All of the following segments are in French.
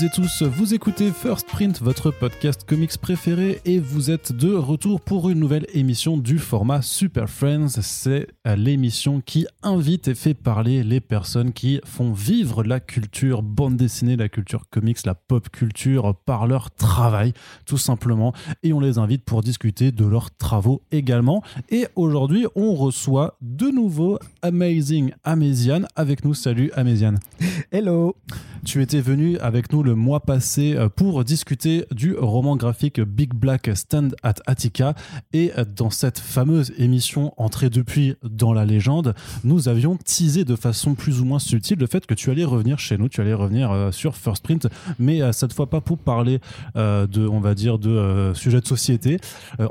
Toutes et tous, vous écoutez First Print, votre podcast comics préféré, et vous êtes de retour pour une nouvelle émission du format Super Friends. C'est l'émission qui invite et fait parler les personnes qui font vivre la culture bande dessinée, la culture comics, la pop culture par leur travail, tout simplement. Et on les invite pour discuter de leurs travaux également. Et aujourd'hui, on reçoit de nouveau Amazing Amazian avec nous. Salut Amazian. Hello. Tu étais venu avec nous le mois passé euh, pour discuter du roman graphique Big Black Stand at Attica. Et euh, dans cette fameuse émission entrée depuis dans la légende, nous avions teasé de façon plus ou moins subtile le fait que tu allais revenir chez nous, tu allais revenir euh, sur First Print, mais cette fois pas pour parler de, on va dire, de sujets de société.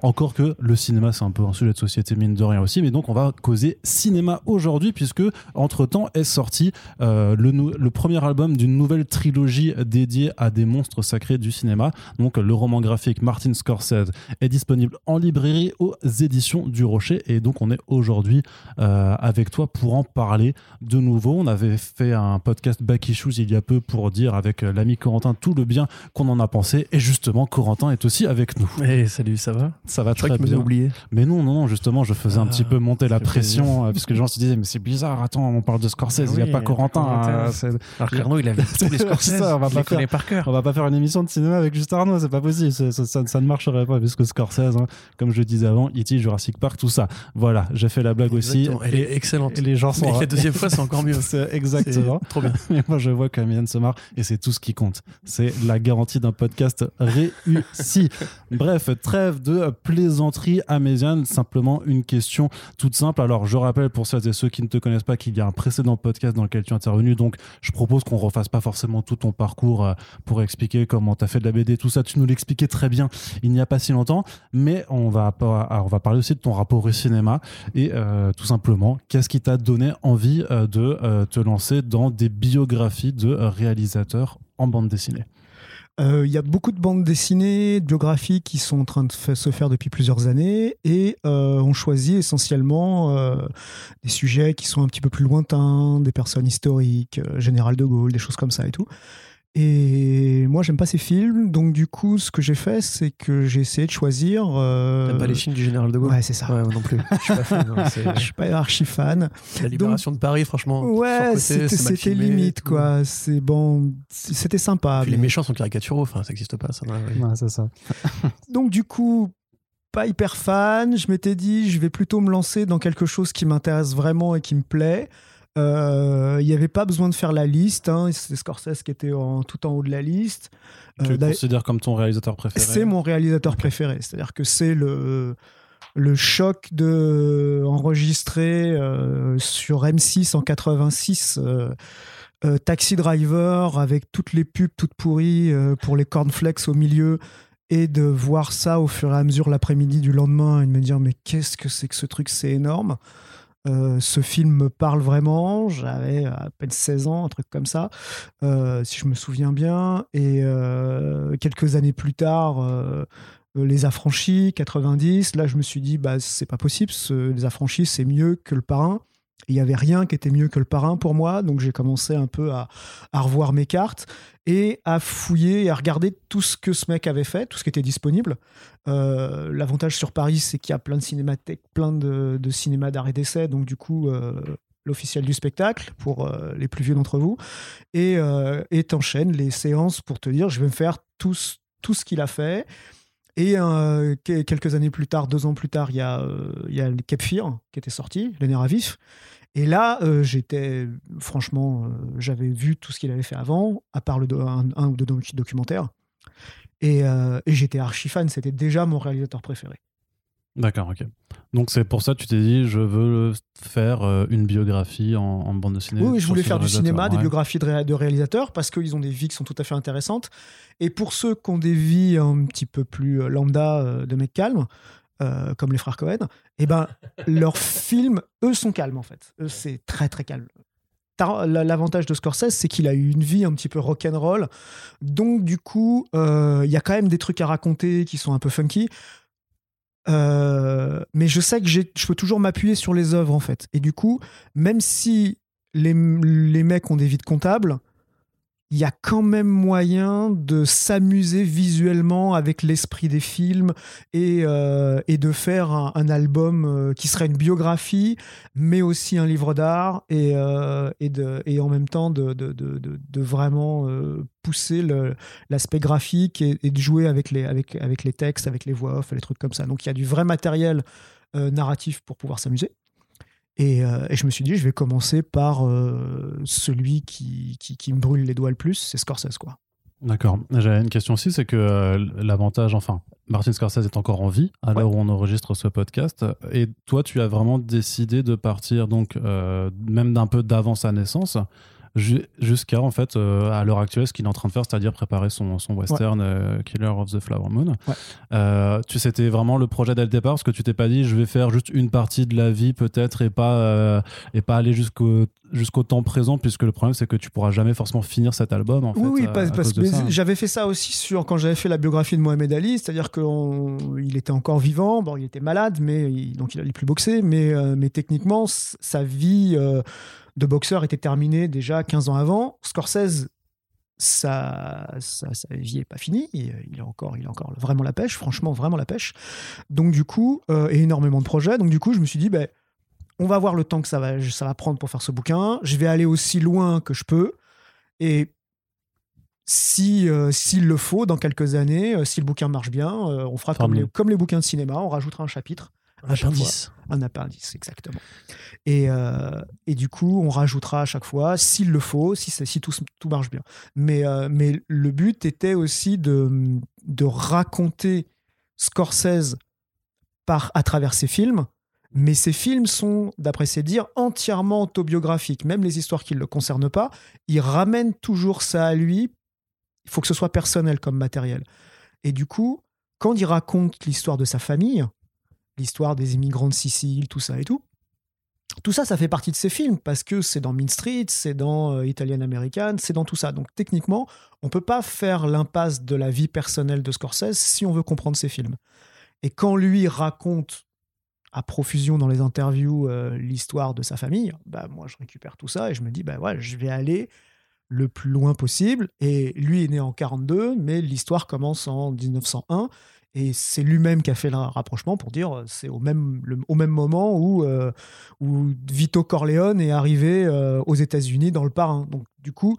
encore que le cinéma, c'est un peu un sujet de société, mine de rien aussi. Mais donc, on va causer cinéma aujourd'hui, puisque entre temps est sorti le, le premier album d'une nouvelle trilogie dédiée à des monstres sacrés du cinéma. Donc le roman graphique Martin Scorsese est disponible en librairie aux éditions du Rocher. Et donc on est aujourd'hui euh, avec toi pour en parler de nouveau. On avait fait un podcast Back Issues il y a peu pour dire avec euh, l'ami Corentin tout le bien qu'on en a pensé. Et justement, Corentin est aussi avec nous. Hey, salut, ça va? Ça va très bien. oublié. Mais non, non, non, justement, je faisais un petit ah, peu monter la pression euh, parce que les gens se disaient mais c'est bizarre, attends, on parle de Scorsese, il n'y a pas Corentin. Alors Arnaud, il avait tous les Scorsese, on va pas faire, par cœur. On va pas faire une émission de cinéma avec juste Arnaud, c'est pas possible, ça, ne marcherait pas parce que Scorsese, hein, comme je le disais avant, E.T., Jurassic Park, tout ça. Voilà, j'ai fait la blague aussi. Elle est excellente. Et les gens sont. la deuxième fois, c'est encore mieux. exactement. Trop bien. Et moi, je vois qu'Amian se marre et c'est tout ce qui compte. C'est la garantie d'un podcast réussi. Bref, trêve de plaisanterie améziane. Simplement une question toute simple. Alors, je rappelle pour celles et ceux qui ne te connaissent pas qu'il y a un précédent podcast dans lequel tu es intervenu. Donc, je propose qu'on refasse pas forcément tout ton parcours euh, pour expliquer comment tu as fait de la BD, tout ça. Tu nous l'expliquais très bien il n'y a pas si longtemps. Mais on va, on va parler aussi de ton rapport au cinéma et euh, tout simplement, qu'est-ce qui t'a donné envie euh, de te lancer dans des biographies de réalisateurs en bande dessinée? Il y a beaucoup de bandes dessinées, de biographies qui sont en train de se faire depuis plusieurs années et on choisit essentiellement des sujets qui sont un petit peu plus lointains, des personnes historiques, Général de Gaulle, des choses comme ça et tout. Et moi, j'aime pas ces films, donc du coup, ce que j'ai fait, c'est que j'ai essayé de choisir. Euh... pas les films du général de Gaulle? Ouais, c'est ça. Ouais, non plus. Je suis pas fan. Hein, je suis pas archi fan. La libération de Paris, franchement. Ouais, c'était limite, quoi. C'est bon, c'était sympa. Puis les méchants sont caricaturaux, enfin, ça n'existe pas, ça. Ouais, c'est ça. donc du coup, pas hyper fan. Je m'étais dit, je vais plutôt me lancer dans quelque chose qui m'intéresse vraiment et qui me plaît. Euh, il n'y avait pas besoin de faire la liste. Hein. C'est Scorsese qui était en, tout en haut de la liste. Tu euh, le considères comme ton réalisateur préféré? C'est mon réalisateur préféré. C'est-à-dire que c'est le, le choc de enregistrer euh, sur M6 en 86. Taxi Driver avec toutes les pubs toutes pourries pour les cornflakes au milieu et de voir ça au fur et à mesure l'après-midi du lendemain et de me dire mais qu'est-ce que c'est que ce truc? C'est énorme euh, ce film me parle vraiment. J'avais à peine 16 ans, un truc comme ça, euh, si je me souviens bien. Et euh, quelques années plus tard, Les Affranchis, 90, là, je me suis dit, bah, c'est pas possible. les Affranchis, c'est mieux que Le Parrain. Il n'y avait rien qui était mieux que le parrain pour moi, donc j'ai commencé un peu à, revoir mes cartes et à fouiller et à regarder tout ce que ce mec avait fait, tout ce qui était disponible. Euh, l'avantage sur Paris, c'est qu'il y a plein de cinémathèques, plein de, de cinémas d'art et d'essai, donc du coup, euh, l'officiel du spectacle pour euh, les plus vieux d'entre vous, et t'enchaînes les séances pour te dire, je vais me faire tout ce qu'il a fait. Et quelques années plus tard, deux ans plus tard, il y a, il Cape Fear qui était sorti, Le Nerf à vif. Et là, euh, j'étais, franchement, euh, j'avais vu tout ce qu'il avait fait avant, à part le un, ou deux documentaires. Et, euh, et j'étais archi fan, c'était déjà mon réalisateur préféré. D'accord, ok. Donc c'est pour ça que tu t'es dit, je veux faire une biographie en, bande dessinée. Oui, je voulais faire du cinéma, des biographies de, de réalisateurs, parce qu'ils ont des vies qui sont tout à fait intéressantes. Et pour ceux qui ont des vies un petit peu plus lambda de mecs calmes, euh, comme les frères Cohen, et eh ben leurs films, eux, sont calmes en fait. Eux, c'est très très calme. L'avantage de Scorsese, c'est qu'il a eu une vie un petit peu rock'n'roll. Donc, du coup, euh, il y a quand même des trucs à raconter qui sont un peu funky. Euh, mais je sais que je peux toujours m'appuyer sur les œuvres, en fait. Et du coup, même si les, les mecs ont des vies de comptables, il y a quand même moyen de s'amuser visuellement avec l'esprit des films et, euh, de faire un, album euh, qui serait une biographie, mais aussi un livre d'art et, euh, en même temps de, vraiment pousser l'aspect graphique et, de jouer avec les, textes, avec les voix off, les trucs comme ça. Donc il y a du vrai matériel narratif pour pouvoir s'amuser. Et, euh, et je me suis dit, je vais commencer par euh, celui qui, qui, qui me brûle les doigts le plus, c'est Scorsese. Quoi. D'accord. J'avais une question aussi, c'est que euh, l'avantage, enfin, Martin Scorsese est encore en vie à Ouais. l'heure où on enregistre ce podcast. Et toi, tu as vraiment décidé de partir, donc, même d'un peu d'avant sa naissance, jusqu'à, en fait, euh, à l'heure actuelle, ce qu'il est en train de faire, c'est-à-dire préparer son, son western euh, Killer of the Flower Moon. Ouais. Euh, tu c'était vraiment le projet dès le départ, parce que tu t'es pas dit, je vais faire juste une partie de la vie, peut-être, et pas, et pas aller jusqu'au jusqu'au temps présent, puisque le problème, c'est que tu pourras jamais forcément finir cet album, en fait. oui, à- parce, à parce mais j'avais fait ça aussi sur quand j'avais fait la biographie de Mohamed Ali, c'est-à-dire qu'il était encore vivant, bon, il était malade, mais il- donc il allait plus boxer, mais, mais techniquement, sa vie de boxeur était terminée déjà 15 ans avant. Scorsese, sa, sa, sa vie est pas finie, il, il a encore, il a encore vraiment la pêche, franchement, vraiment la pêche. Donc du coup, euh, et énormément de projets, donc du coup, je me suis dit, ben, on va voir le temps que ça va, ça va prendre pour faire ce bouquin. Je vais aller aussi loin que je peux. Et si euh, s'il le faut, dans quelques années, euh, si le bouquin marche bien, euh, on fera comme les, comme les bouquins de cinéma, on rajoutera un chapitre, Un appendice. un appendice, exactement. Et, euh, et du coup, on rajoutera à chaque fois, s'il le faut, si, si tout, tout marche bien. Mais, euh, mais le but était aussi de, de raconter Scorsese par, à travers ses films. Mais ces films sont, d'après ses dires, entièrement autobiographiques. Même les histoires qui ne le concernent pas, il ramène toujours ça à lui. Il faut que ce soit personnel comme matériel. Et du coup, quand il raconte l'histoire de sa famille, l'histoire des immigrants de Sicile, tout ça et tout, tout ça, ça fait partie de ses films parce que c'est dans Mean Street, c'est dans euh, Italian American, c'est dans tout ça. Donc techniquement, on peut pas faire l'impasse de la vie personnelle de Scorsese si on veut comprendre ses films. Et quand lui raconte à profusion dans les interviews euh, l'histoire de sa famille, bah moi je récupère tout ça et je me dis bah ouais, je vais aller le plus loin possible. Et lui est né en 42, mais l'histoire commence en 1901. Et c'est lui-même qui a fait le rapprochement pour dire euh, c'est au même, au même moment où, euh, où Vito Corleone est arrivé euh, aux États-Unis dans le parrain. Donc, du coup,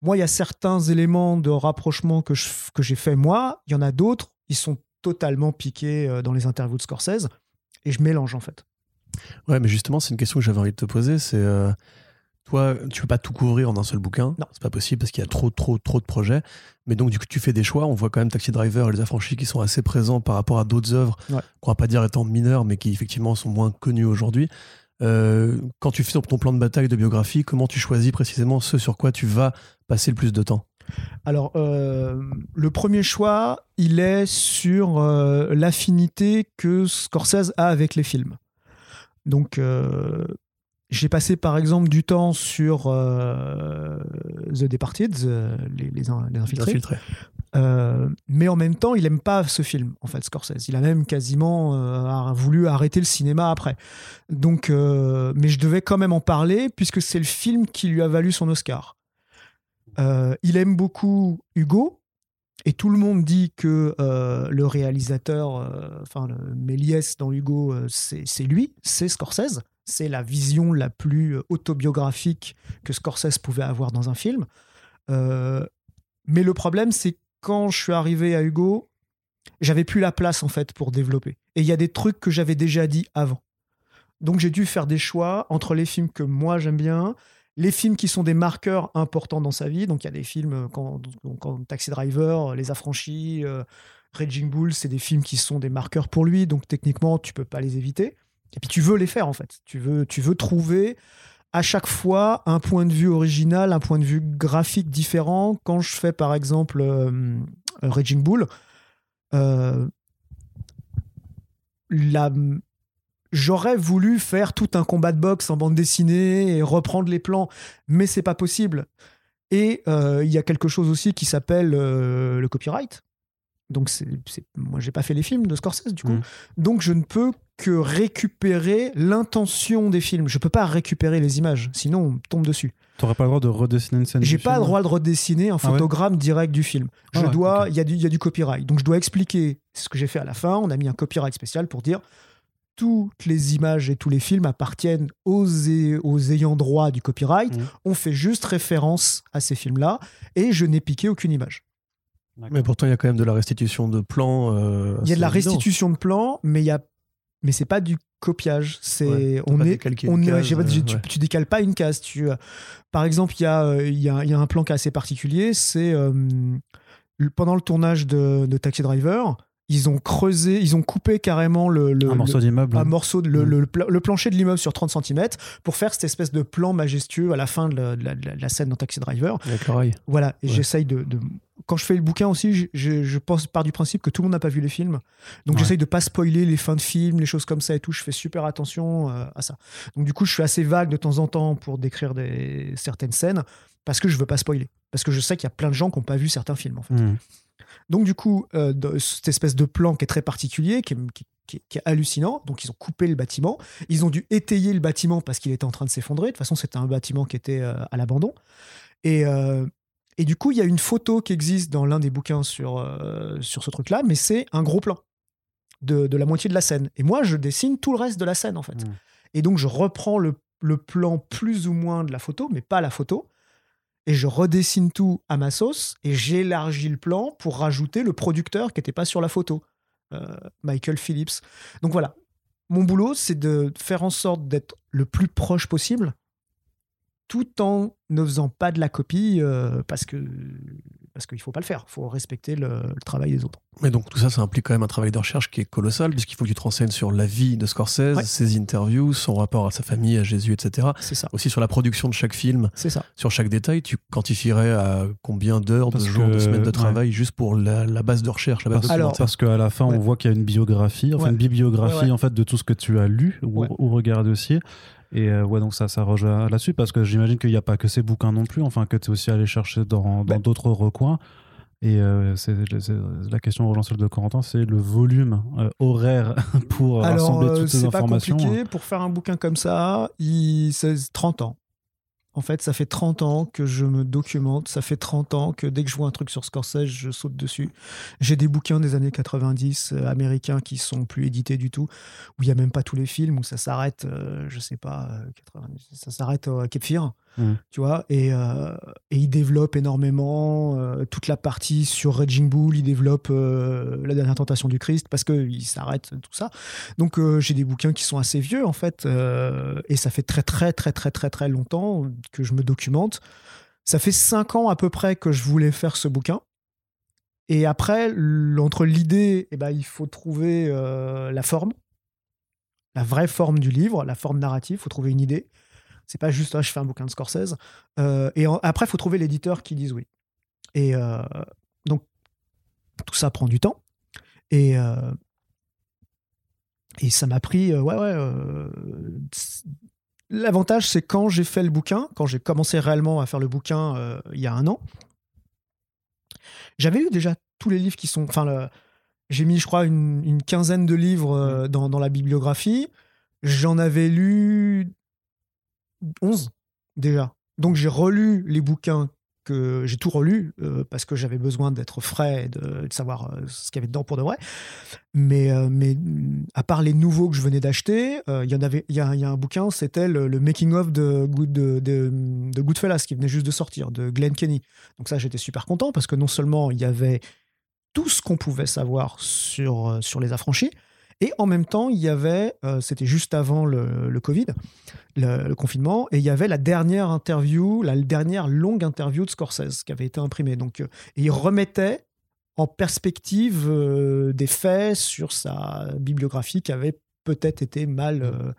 moi, il y a certains éléments de rapprochement que, que j'ai fait moi. Il y en a d'autres, ils sont totalement piqués dans les interviews de Scorsese. Et je mélange, en fait. Ouais, mais justement, c'est une question que j'avais envie de te poser. C'est toi, tu peux pas tout couvrir en un seul bouquin. Non. C'est pas possible parce qu'il y a trop, trop, trop de projets. Mais donc, du coup, tu fais des choix. On voit quand même Taxi Driver et Les Affranchis qui sont assez présents par rapport à d'autres œuvres Ouais. qu'on va pas dire étant mineures, mais qui effectivement sont moins connues aujourd'hui. Euh, quand tu fais ton plan de bataille de biographie, comment tu choisis précisément ce sur quoi tu vas passer le plus de temps? Alors, euh, le premier choix, il est sur euh, l'affinité que Scorsese a avec les films. Donc, euh, j'ai passé par exemple du temps sur euh, The Departed, euh, les, les, in- les infiltrés. Infiltré. Euh, mais en même temps, il aime pas ce film, en fait, Scorsese. Il a même quasiment euh, voulu arrêter le cinéma après. Donc, mais je devais quand même en parler puisque c'est le film qui lui a valu son Oscar. Il aime beaucoup Hugo et tout le monde dit que euh, le réalisateur, euh, enfin le Méliès dans Hugo, euh, c'est lui, c'est Scorsese. C'est la vision la plus autobiographique que Scorsese pouvait avoir dans un film. Euh, mais le problème, c'est quand je suis arrivé à Hugo, j'avais plus la place en fait pour développer. Et il y a des trucs que j'avais déjà dit avant. Donc j'ai dû faire des choix entre les films que moi j'aime bien, les films qui sont des marqueurs importants dans sa vie. Donc il y a des films euh, quand, quand Taxi Driver, Les Affranchis, euh, Raging Bull, c'est des films qui sont des marqueurs pour lui. Donc techniquement, tu peux pas les éviter. Et puis tu veux les faire en fait. Tu veux, trouver à chaque fois un point de vue original, un point de vue graphique différent. Quand je fais par exemple euh, Raging Bull, euh, j'aurais voulu faire tout un combat de boxe en bande dessinée et reprendre les plans, mais c'est pas possible. Et euh, il y a quelque chose aussi qui s'appelle le copyright. Donc, c'est, c'est- moi, j'ai pas fait les films de Scorsese, du coup. Mm. Donc, je ne peux que récupérer l'intention des films. Je peux pas récupérer les images, sinon on tombe dessus. T'aurais pas le droit de redessiner une scène J'ai pas le droit de redessiner un Ah ouais photogramme direct du film. Je Ah ouais, dois, il y, a du- il y a du copyright. Donc, je dois expliquer ce que j'ai fait à la fin. On a mis un copyright spécial pour dire toutes les images et tous les films appartiennent aux, é- aux ayants droit du copyright. Mhm. On fait juste référence à ces films-là et je n'ai piqué aucune image. Mais pourtant, il y a quand même de la restitution de plans. euh, Il y a de la évident. restitution de plans, mais il y a, mais c'est pas du copiage. C'est Ouais, on est, on est, case, pas euh, tu, ouais. tu décales pas une case. Tu, euh, par exemple, il y a, il y a, il y a un plan qui est assez particulier. C'est pendant le tournage de, de Taxi Driver, ils ont creusé, ils ont coupé carrément le, le- Un morceau le- d'immeuble. un morceau de le, Mm. le pla- le plancher de l'immeuble sur 30 cm pour faire cette espèce de plan majestueux à la fin de la, de la- de la scène dans Taxi Driver. Avec l'oreille. Voilà, et Ouais. j'essaye de, Quand je fais le bouquin aussi, je, je, je pense par du principe que tout le monde n'a pas vu les films. Donc Ouais. j'essaye de pas spoiler les fins de films, les choses comme ça et tout. Je fais super attention euh, à ça. Donc du coup, je suis assez vague de temps en temps pour décrire des, certaines scènes parce que je veux pas spoiler. Parce que je sais qu'il y a plein de gens qui n'ont pas vu certains films en fait. Mm. Donc du coup, euh, de- cette espèce de plan qui est très particulier, qui est, qui- qui est- qui est hallucinant, donc ils ont coupé le bâtiment, ils ont dû étayer le bâtiment parce qu'il était en train de s'effondrer. De toute façon, c'était un bâtiment qui était euh, à l'abandon. Et, euh, et du coup, il y a une photo qui existe dans l'un des bouquins sur, sur ce truc-là, mais c'est un gros plan de, de la moitié de la scène. Et moi, je dessine tout le reste de la scène, en fait. Mm. Et donc, je reprends le, le plan plus ou moins de la photo, mais pas la photo. Et je redessine tout à ma sauce et j'élargis le plan pour rajouter le producteur qui n'était pas sur la photo, euh, Michael Phillips. Donc voilà, mon boulot, c'est de faire en sorte d'être le plus proche possible, tout en ne faisant pas de la copie, euh, parce que parce qu'il faut pas le faire. Il faut respecter le, le travail des autres. Mais donc tout ça, ça implique quand même un travail de recherche qui est colossal, puisqu'il faut que tu te renseignes sur la vie de Scorsese, Ouais. ses interviews, son rapport à sa famille, à Jésus, etc. C'est ça. Aussi sur la production de chaque film, C'est ça. sur chaque détail, tu quantifierais à combien d'heures, de jours, de semaines de ouais. travail juste pour la, la base de recherche, la base Parce, Alors- documentaire. parce qu'à la fin, Ouais. on voit qu'il y a une biographie, enfin Ouais. une bibliographie Ouais, ouais. en fait de tout ce que tu as lu ou, Ouais. ou regardé aussi. Et euh, ouais, donc ça, ça rejoint là-dessus parce que j'imagine qu'il n'y a pas que ces bouquins non plus, enfin que tu es aussi allé chercher dans Ben- d'autres recoins. Et euh, c'est c'est- la question rejoint celle de Corentin, c'est le volume euh, horaire pour Alors, rassembler toutes ces c'est pas informations. compliqué. Pour faire un bouquin comme ça, il... c'est 30 ans. En fait, ça fait 30 ans que je me documente. Ça fait 30 ans que dès que je vois un truc sur Scorsese, je saute dessus. J'ai des bouquins des années 90 euh, américains qui sont plus édités du tout, où il n'y a même pas tous les films, où ça s'arrête, euh, je sais pas, euh, 90, ça s'arrête à Cape Mhm. tu vois. Et, euh, et il développe énormément euh, toute la partie sur Raging Bull, il développe euh, la dernière tentation du Christ, parce qu'il s'arrête tout ça. Donc j'ai des bouquins qui sont assez vieux en fait, et ça fait très très très très très très longtemps que je me documente. Ça fait cinq ans à peu près que je voulais faire ce bouquin. Et après, entre l'idée, eh ben, il faut trouver la forme, la vraie forme du livre, la forme narrative, il faut trouver une idée. C'est pas juste, ah, je fais un bouquin de Scorsese. Euh, et en- après, il faut trouver l'éditeur qui dise oui. Et euh, donc, tout ça prend du temps. Et, euh, et ça m'a pris, ouais, ouais. L'avantage, c'est quand j'ai fait le bouquin, quand j'ai commencé réellement à faire le bouquin il y a un an, j'avais lu déjà tous les livres qui sont. Enfin, j'ai mis, je crois, une, une quinzaine de livres dans, dans la bibliographie. J'en avais lu 11 déjà. Donc j'ai relu les bouquins que j'ai tout relu euh, parce que j'avais besoin d'être frais et de, savoir euh, ce qu'il y avait dedans pour de vrai. Mais, euh, mais à part les nouveaux que je venais d'acheter, il y en avait, il y, a, un bouquin, c'était le, le making of de, de, de, Goodfellas qui venait juste de sortir, de Glenn Kenny. Donc ça, j'étais super content parce que non seulement il y avait tout ce qu'on pouvait savoir sur, sur les affranchis, et en même temps, il y avait, euh, c'était juste avant le, Covid, le, confinement, et il y avait la dernière interview, la dernière longue interview de Scorsese qui avait été imprimée. Donc, euh, et il remettait en perspective euh, des faits sur sa bibliographie qui avait peut-être été mal, euh,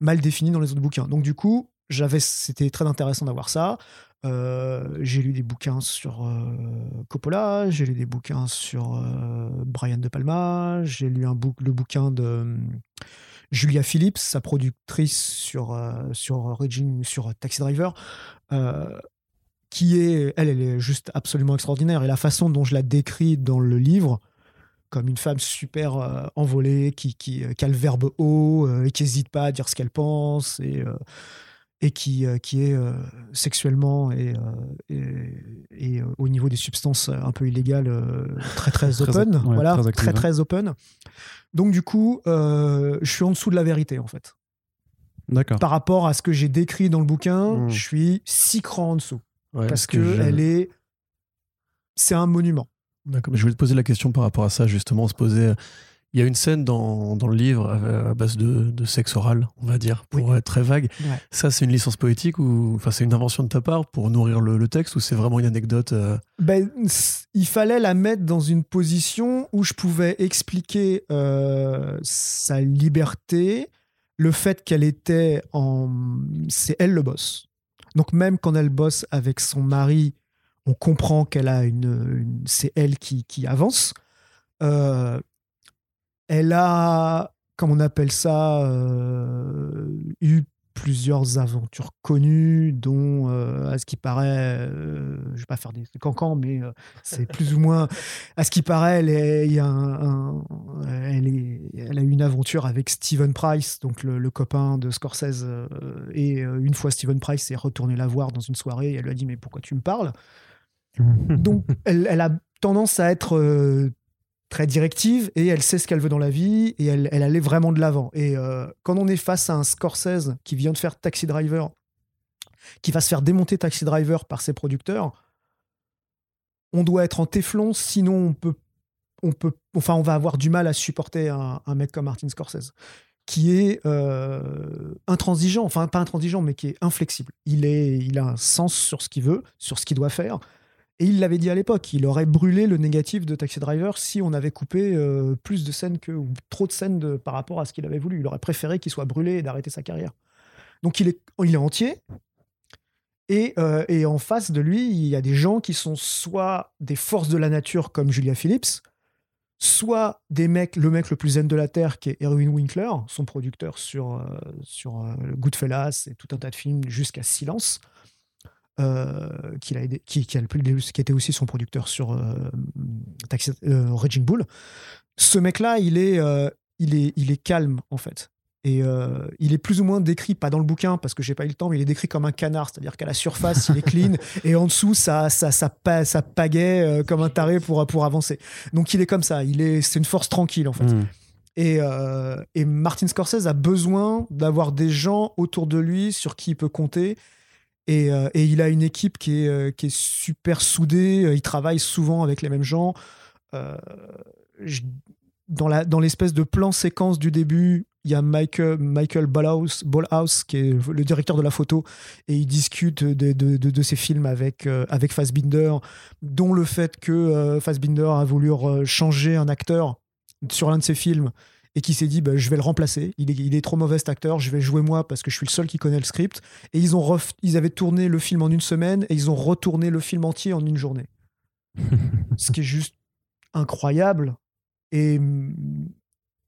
mal définie dans les autres bouquins. Donc du coup, j'avais, c'était très intéressant d'avoir ça. Euh, j'ai lu des bouquins sur euh, Coppola, j'ai lu des bouquins sur euh, Brian De Palma, j'ai lu un le bouquin de Julia Phillips, sa productrice sur, sur, sur Taxi Driver, qui est, elle, elle est juste absolument extraordinaire. Et la façon dont je la décris dans le livre, comme une femme super envolée, qui, qui, qui, a le verbe haut et qui n'hésite pas à dire ce qu'elle pense et, et qui, qui est sexuellement et, et, au niveau des substances un peu illégales très très open. voilà, très, très, très open. Donc du coup, je suis en dessous de la vérité en fait. D'accord. Par rapport à ce que j'ai décrit dans le bouquin, mmh. je suis six crans en dessous. parce que elle est c'est un monument. D'accord. Je voulais te poser la question par rapport à ça, justement, se poser. Il y a une scène dans, dans le livre à base de, de, sexe oral, on va dire, pour être très vague. Ça, c'est une licence poétique ou enfin, c'est une invention de ta part pour nourrir le, texte ou c'est vraiment une anecdote euh? ben, Il fallait la mettre dans une position où je pouvais expliquer euh, sa liberté, le fait qu'elle était en. C'est elle le boss. Donc, même quand elle bosse avec son mari on comprend qu'elle a une, c'est elle qui, avance. Euh, elle a, comme on appelle ça, euh, eu plusieurs aventures connues, dont, euh, à ce qui paraît, je vais pas faire des cancans, mais c'est plus ou moins, à ce qui paraît, elle, est, un, elle, est, elle, a eu une aventure avec Steven Price, donc le, copain de Scorsese, et une fois Steven Price est retourné la voir dans une soirée, et elle lui a dit mais pourquoi tu me parles? Donc, elle, a tendance à être euh, très directive et elle sait ce qu'elle veut dans la vie et elle, elle allait vraiment de l'avant. Et euh, quand on est face à un Scorsese qui vient de faire Taxi Driver, qui va se faire démonter Taxi Driver par ses producteurs, on doit être en téflon, sinon on peut, on peut, enfin, on va avoir du mal à supporter un, mec comme Martin Scorsese, qui est euh, intransigeant, enfin pas intransigeant, mais qui est inflexible. Il, est, il a un sens sur ce qu'il veut, sur ce qu'il doit faire. Et il l'avait dit à l'époque, il aurait brûlé le négatif de Taxi Driver si on avait coupé euh, plus de scènes que, ou trop de scènes par rapport à ce qu'il avait voulu. Il aurait préféré qu'il soit brûlé et d'arrêter sa carrière. Donc il est, entier. Et, euh, et, en face de lui, il y a des gens qui sont soit des forces de la nature comme Julia Phillips, soit des mecs, le mec le plus zen de la Terre qui est Erwin Winkler, son producteur sur, euh, sur Goodfellas et tout un tas de films jusqu'à Silence. Euh, qui, a aidé, qui, qui, a, qui, était aussi son producteur sur euh, euh, Raging Bull. Ce mec-là, il est, il, est, il est calme, en fait. Et il est plus ou moins décrit, pas dans le bouquin parce que j'ai pas eu le temps, mais il est décrit comme un canard, c'est-à-dire qu'à la surface il est clean et en dessous ça ça ça, ça, pagaie comme un taré pour pour avancer. Donc il est comme ça, il est c'est une force tranquille en fait. Hmm. Et, et Martin Scorsese a besoin d'avoir des gens autour de lui sur qui il peut compter euh, et, il a une équipe qui est, euh, super soudée. Euh, il travaille souvent avec les mêmes gens. dans, l'espèce de plan séquence du début, il y a Michael, Michael Ballhaus, qui est le directeur de la photo, et il discute de, ses films avec, avec Fassbinder, dont le fait que Fassbinder a voulu changer un acteur sur l'un de ses films et qui s'est dit bah, je vais le remplacer. Il est, il est, trop mauvais cet acteur, je vais jouer moi parce que je suis le seul qui connaît le script. Et ils, ont ils avaient tourné le film en une semaine et ils ont retourné le film entier en une journée. Ce qui est juste incroyable. Et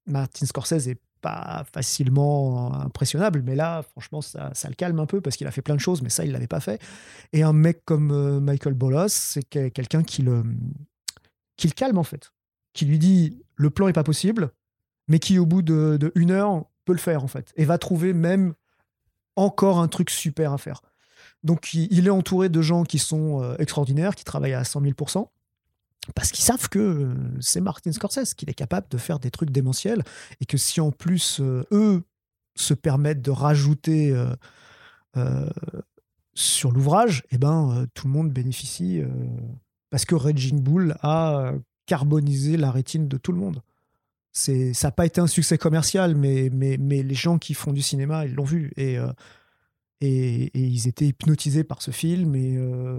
Martin Scorsese est pas facilement impressionnable, mais là, franchement, ça, ça le calme un peu parce qu'il a fait plein de choses, mais ça, il l'avait pas fait. Et un mec comme euh, Michael Bolos, c'est quelqu'un qui le, qui le calme en fait, qui lui dit le plan est pas possible, mais qui au bout de, heure peut le faire en fait et va trouver même encore un truc super à faire. Donc il, est entouré de gens qui sont euh, extraordinaires, qui travaillent à 100 000% parce qu'ils savent que euh, c'est Martin Scorsese, qu'il est capable de faire des trucs démentiels et que si en plus euh, eux se permettent de rajouter sur l'ouvrage, eh ben tout le monde bénéficie parce que Raging Bull a carbonisé la rétine de tout le monde c'est ça n'a pas été un succès commercial, mais, mais, mais les gens qui font du cinéma, ils l'ont vu. Et, euh, et, ils étaient hypnotisés par ce film. Et, euh,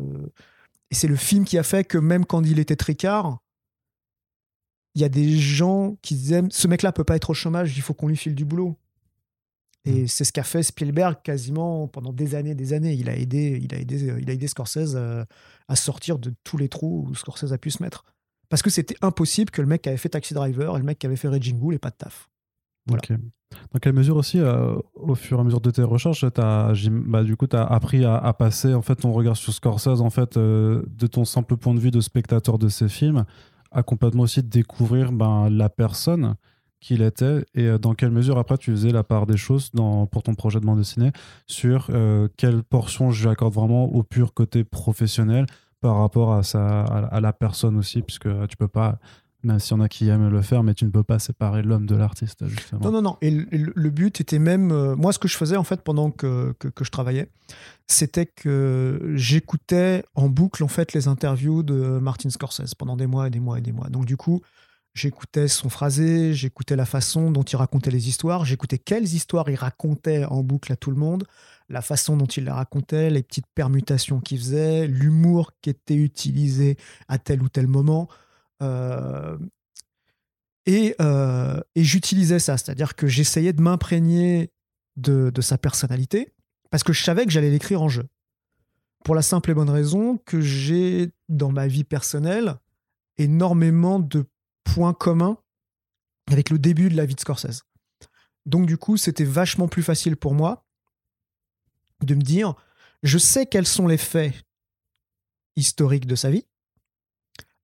et c'est le film qui a fait que même quand il était tricard, il y a des gens qui disaient ce mec-là peut pas être au chômage, il faut qu'on lui file du boulot. Et mm. c'est ce qu'a fait Spielberg quasiment pendant des années, des années. Il a aidé, il a aidé, il a aidé Scorsese à, à sortir de tous les trous où Scorsese a pu se mettre. Parce que c'était impossible que le mec qui avait fait Taxi Driver et le mec qui avait fait Raging Bull ait pas de taf. Voilà. Dans quelle mesure aussi, euh, au fur et à mesure de tes recherches, as, tu as appris à, passer en fait, ton regard sur Scorsese en fait, euh, de ton simple point de vue de spectateur de ces films à complètement aussi découvrir ben, la personne qu'il était et euh, dans quelle mesure après tu faisais la part des choses dans, pour ton projet de bande dessinée sur quelle portion je accorde vraiment au pur côté professionnel par rapport à, sa, à, la personne aussi, puisque tu peux pas, même s'il y en a qui aiment le faire, mais tu ne peux pas séparer l'homme de l'artiste, justement. Non, non, non. Et le, but était même. Euh, moi, ce que je faisais, en fait, pendant que, que, que je travaillais, c'était que j'écoutais en boucle, en fait, les interviews de Martin Scorsese pendant des mois et des mois et des mois. Donc, du coup, J'écoutais son phrasé, j'écoutais la façon dont il racontait les histoires, j'écoutais quelles histoires il racontait en boucle à tout le monde, la façon dont il les racontait, les petites permutations qu'il faisait, l'humour qui était utilisé à tel ou tel moment. Euh, euh, et, j'utilisais ça, c'est-à-dire que j'essayais de m'imprégner de, de, sa personnalité, parce que je savais que j'allais l'écrire en jeu. Pour la simple et bonne raison que j'ai, dans ma vie personnelle, énormément de point commun avec le début de la vie de Scorsese. Donc du coup, c'était vachement plus facile pour moi de me dire, je sais quels sont les faits historiques de sa vie,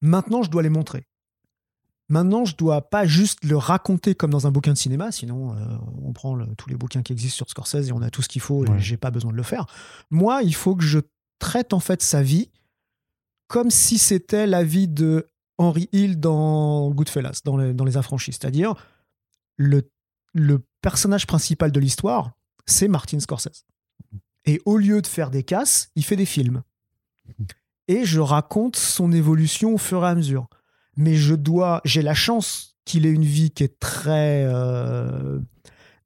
maintenant je dois les montrer. Maintenant, je dois pas juste le raconter comme dans un bouquin de cinéma, sinon euh, on prend tous les bouquins qui existent sur Scorsese et on a tout ce qu'il faut et j'ai pas besoin de le faire. Moi, il faut que je traite en fait sa vie comme si c'était la vie de Henry Hill dans Goodfellas, dans les, dans les affranchis. C'est-à-dire, le, le personnage principal de l'histoire, c'est Martin Scorsese. Et au lieu de faire des casses, il fait des films. Et je raconte son évolution au fur et à mesure. Mais je dois, j'ai la chance qu'il ait une vie qui est très euh,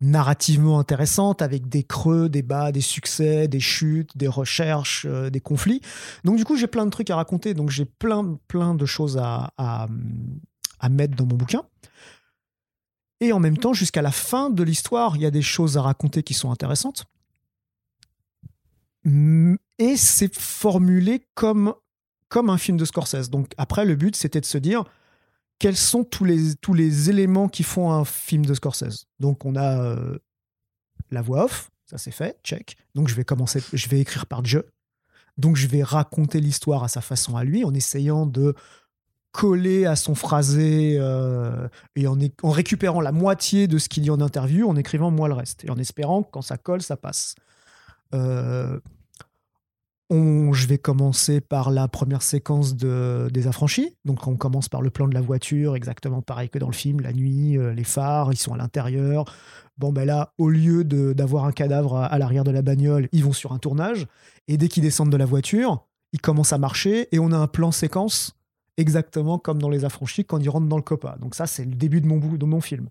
narrativement intéressante avec des creux, des bas, des succès, des chutes, des recherches, euh, des conflits. Donc du coup, j'ai plein de trucs à raconter, donc j'ai plein, plein de choses à, à, mettre dans mon bouquin. Et en même temps, jusqu'à la fin de l'histoire, il y a des choses à raconter qui sont intéressantes. Et c'est formulé comme, comme un film de Scorsese. Donc après, le but, c'était de se dire, quels sont tous les, tous les éléments qui font un film de Scorsese? Donc on a euh, la voix off, ça c'est fait, check. Donc je vais commencer, je vais écrire par Dieu. Donc je vais raconter l'histoire à sa façon à lui en essayant de coller à son phrasé euh, et en, en, récupérant la moitié de ce qu'il a en interview, en écrivant moi le reste et en espérant que quand ça colle, ça passe. Euh, je vais commencer par la première séquence de, des affranchis. Donc, on commence par le plan de la voiture, exactement pareil que dans le film, la nuit, euh, les phares, ils sont à l'intérieur. Bon, ben là, au lieu d'avoir un cadavre à, l'arrière de la bagnole, ils vont sur un tournage. Et dès qu'ils descendent de la voiture, ils commencent à marcher et on a un plan séquence exactement comme dans Les Affranchis quand ils rentrent dans le copa. Donc, ça, c'est le début de mon, de mon film.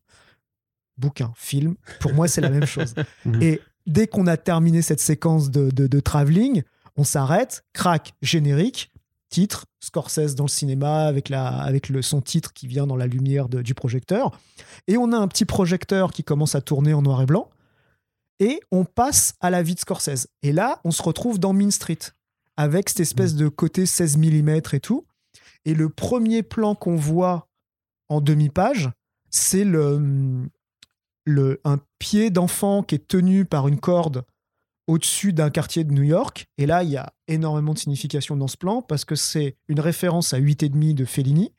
Bouquin, film, pour moi, c'est la même chose. Mhm. Et dès qu'on a terminé cette séquence de, de, de travelling, on s'arrête, crac, générique, titre, Scorsese dans le cinéma avec, le, son titre qui vient dans la lumière du projecteur. Et on a un petit projecteur qui commence à tourner en noir et blanc. Et on passe à la vie de Scorsese. Et là, on se retrouve dans Mean Street, avec cette espèce de côté 16 mm et tout. Et le premier plan qu'on voit en demi-page, c'est le, un pied d'enfant qui est tenu par une corde au-dessus d'un quartier de New York. Et là, il y a énormément de signification dans ce plan parce que c'est une référence à 8,5 de Fellini.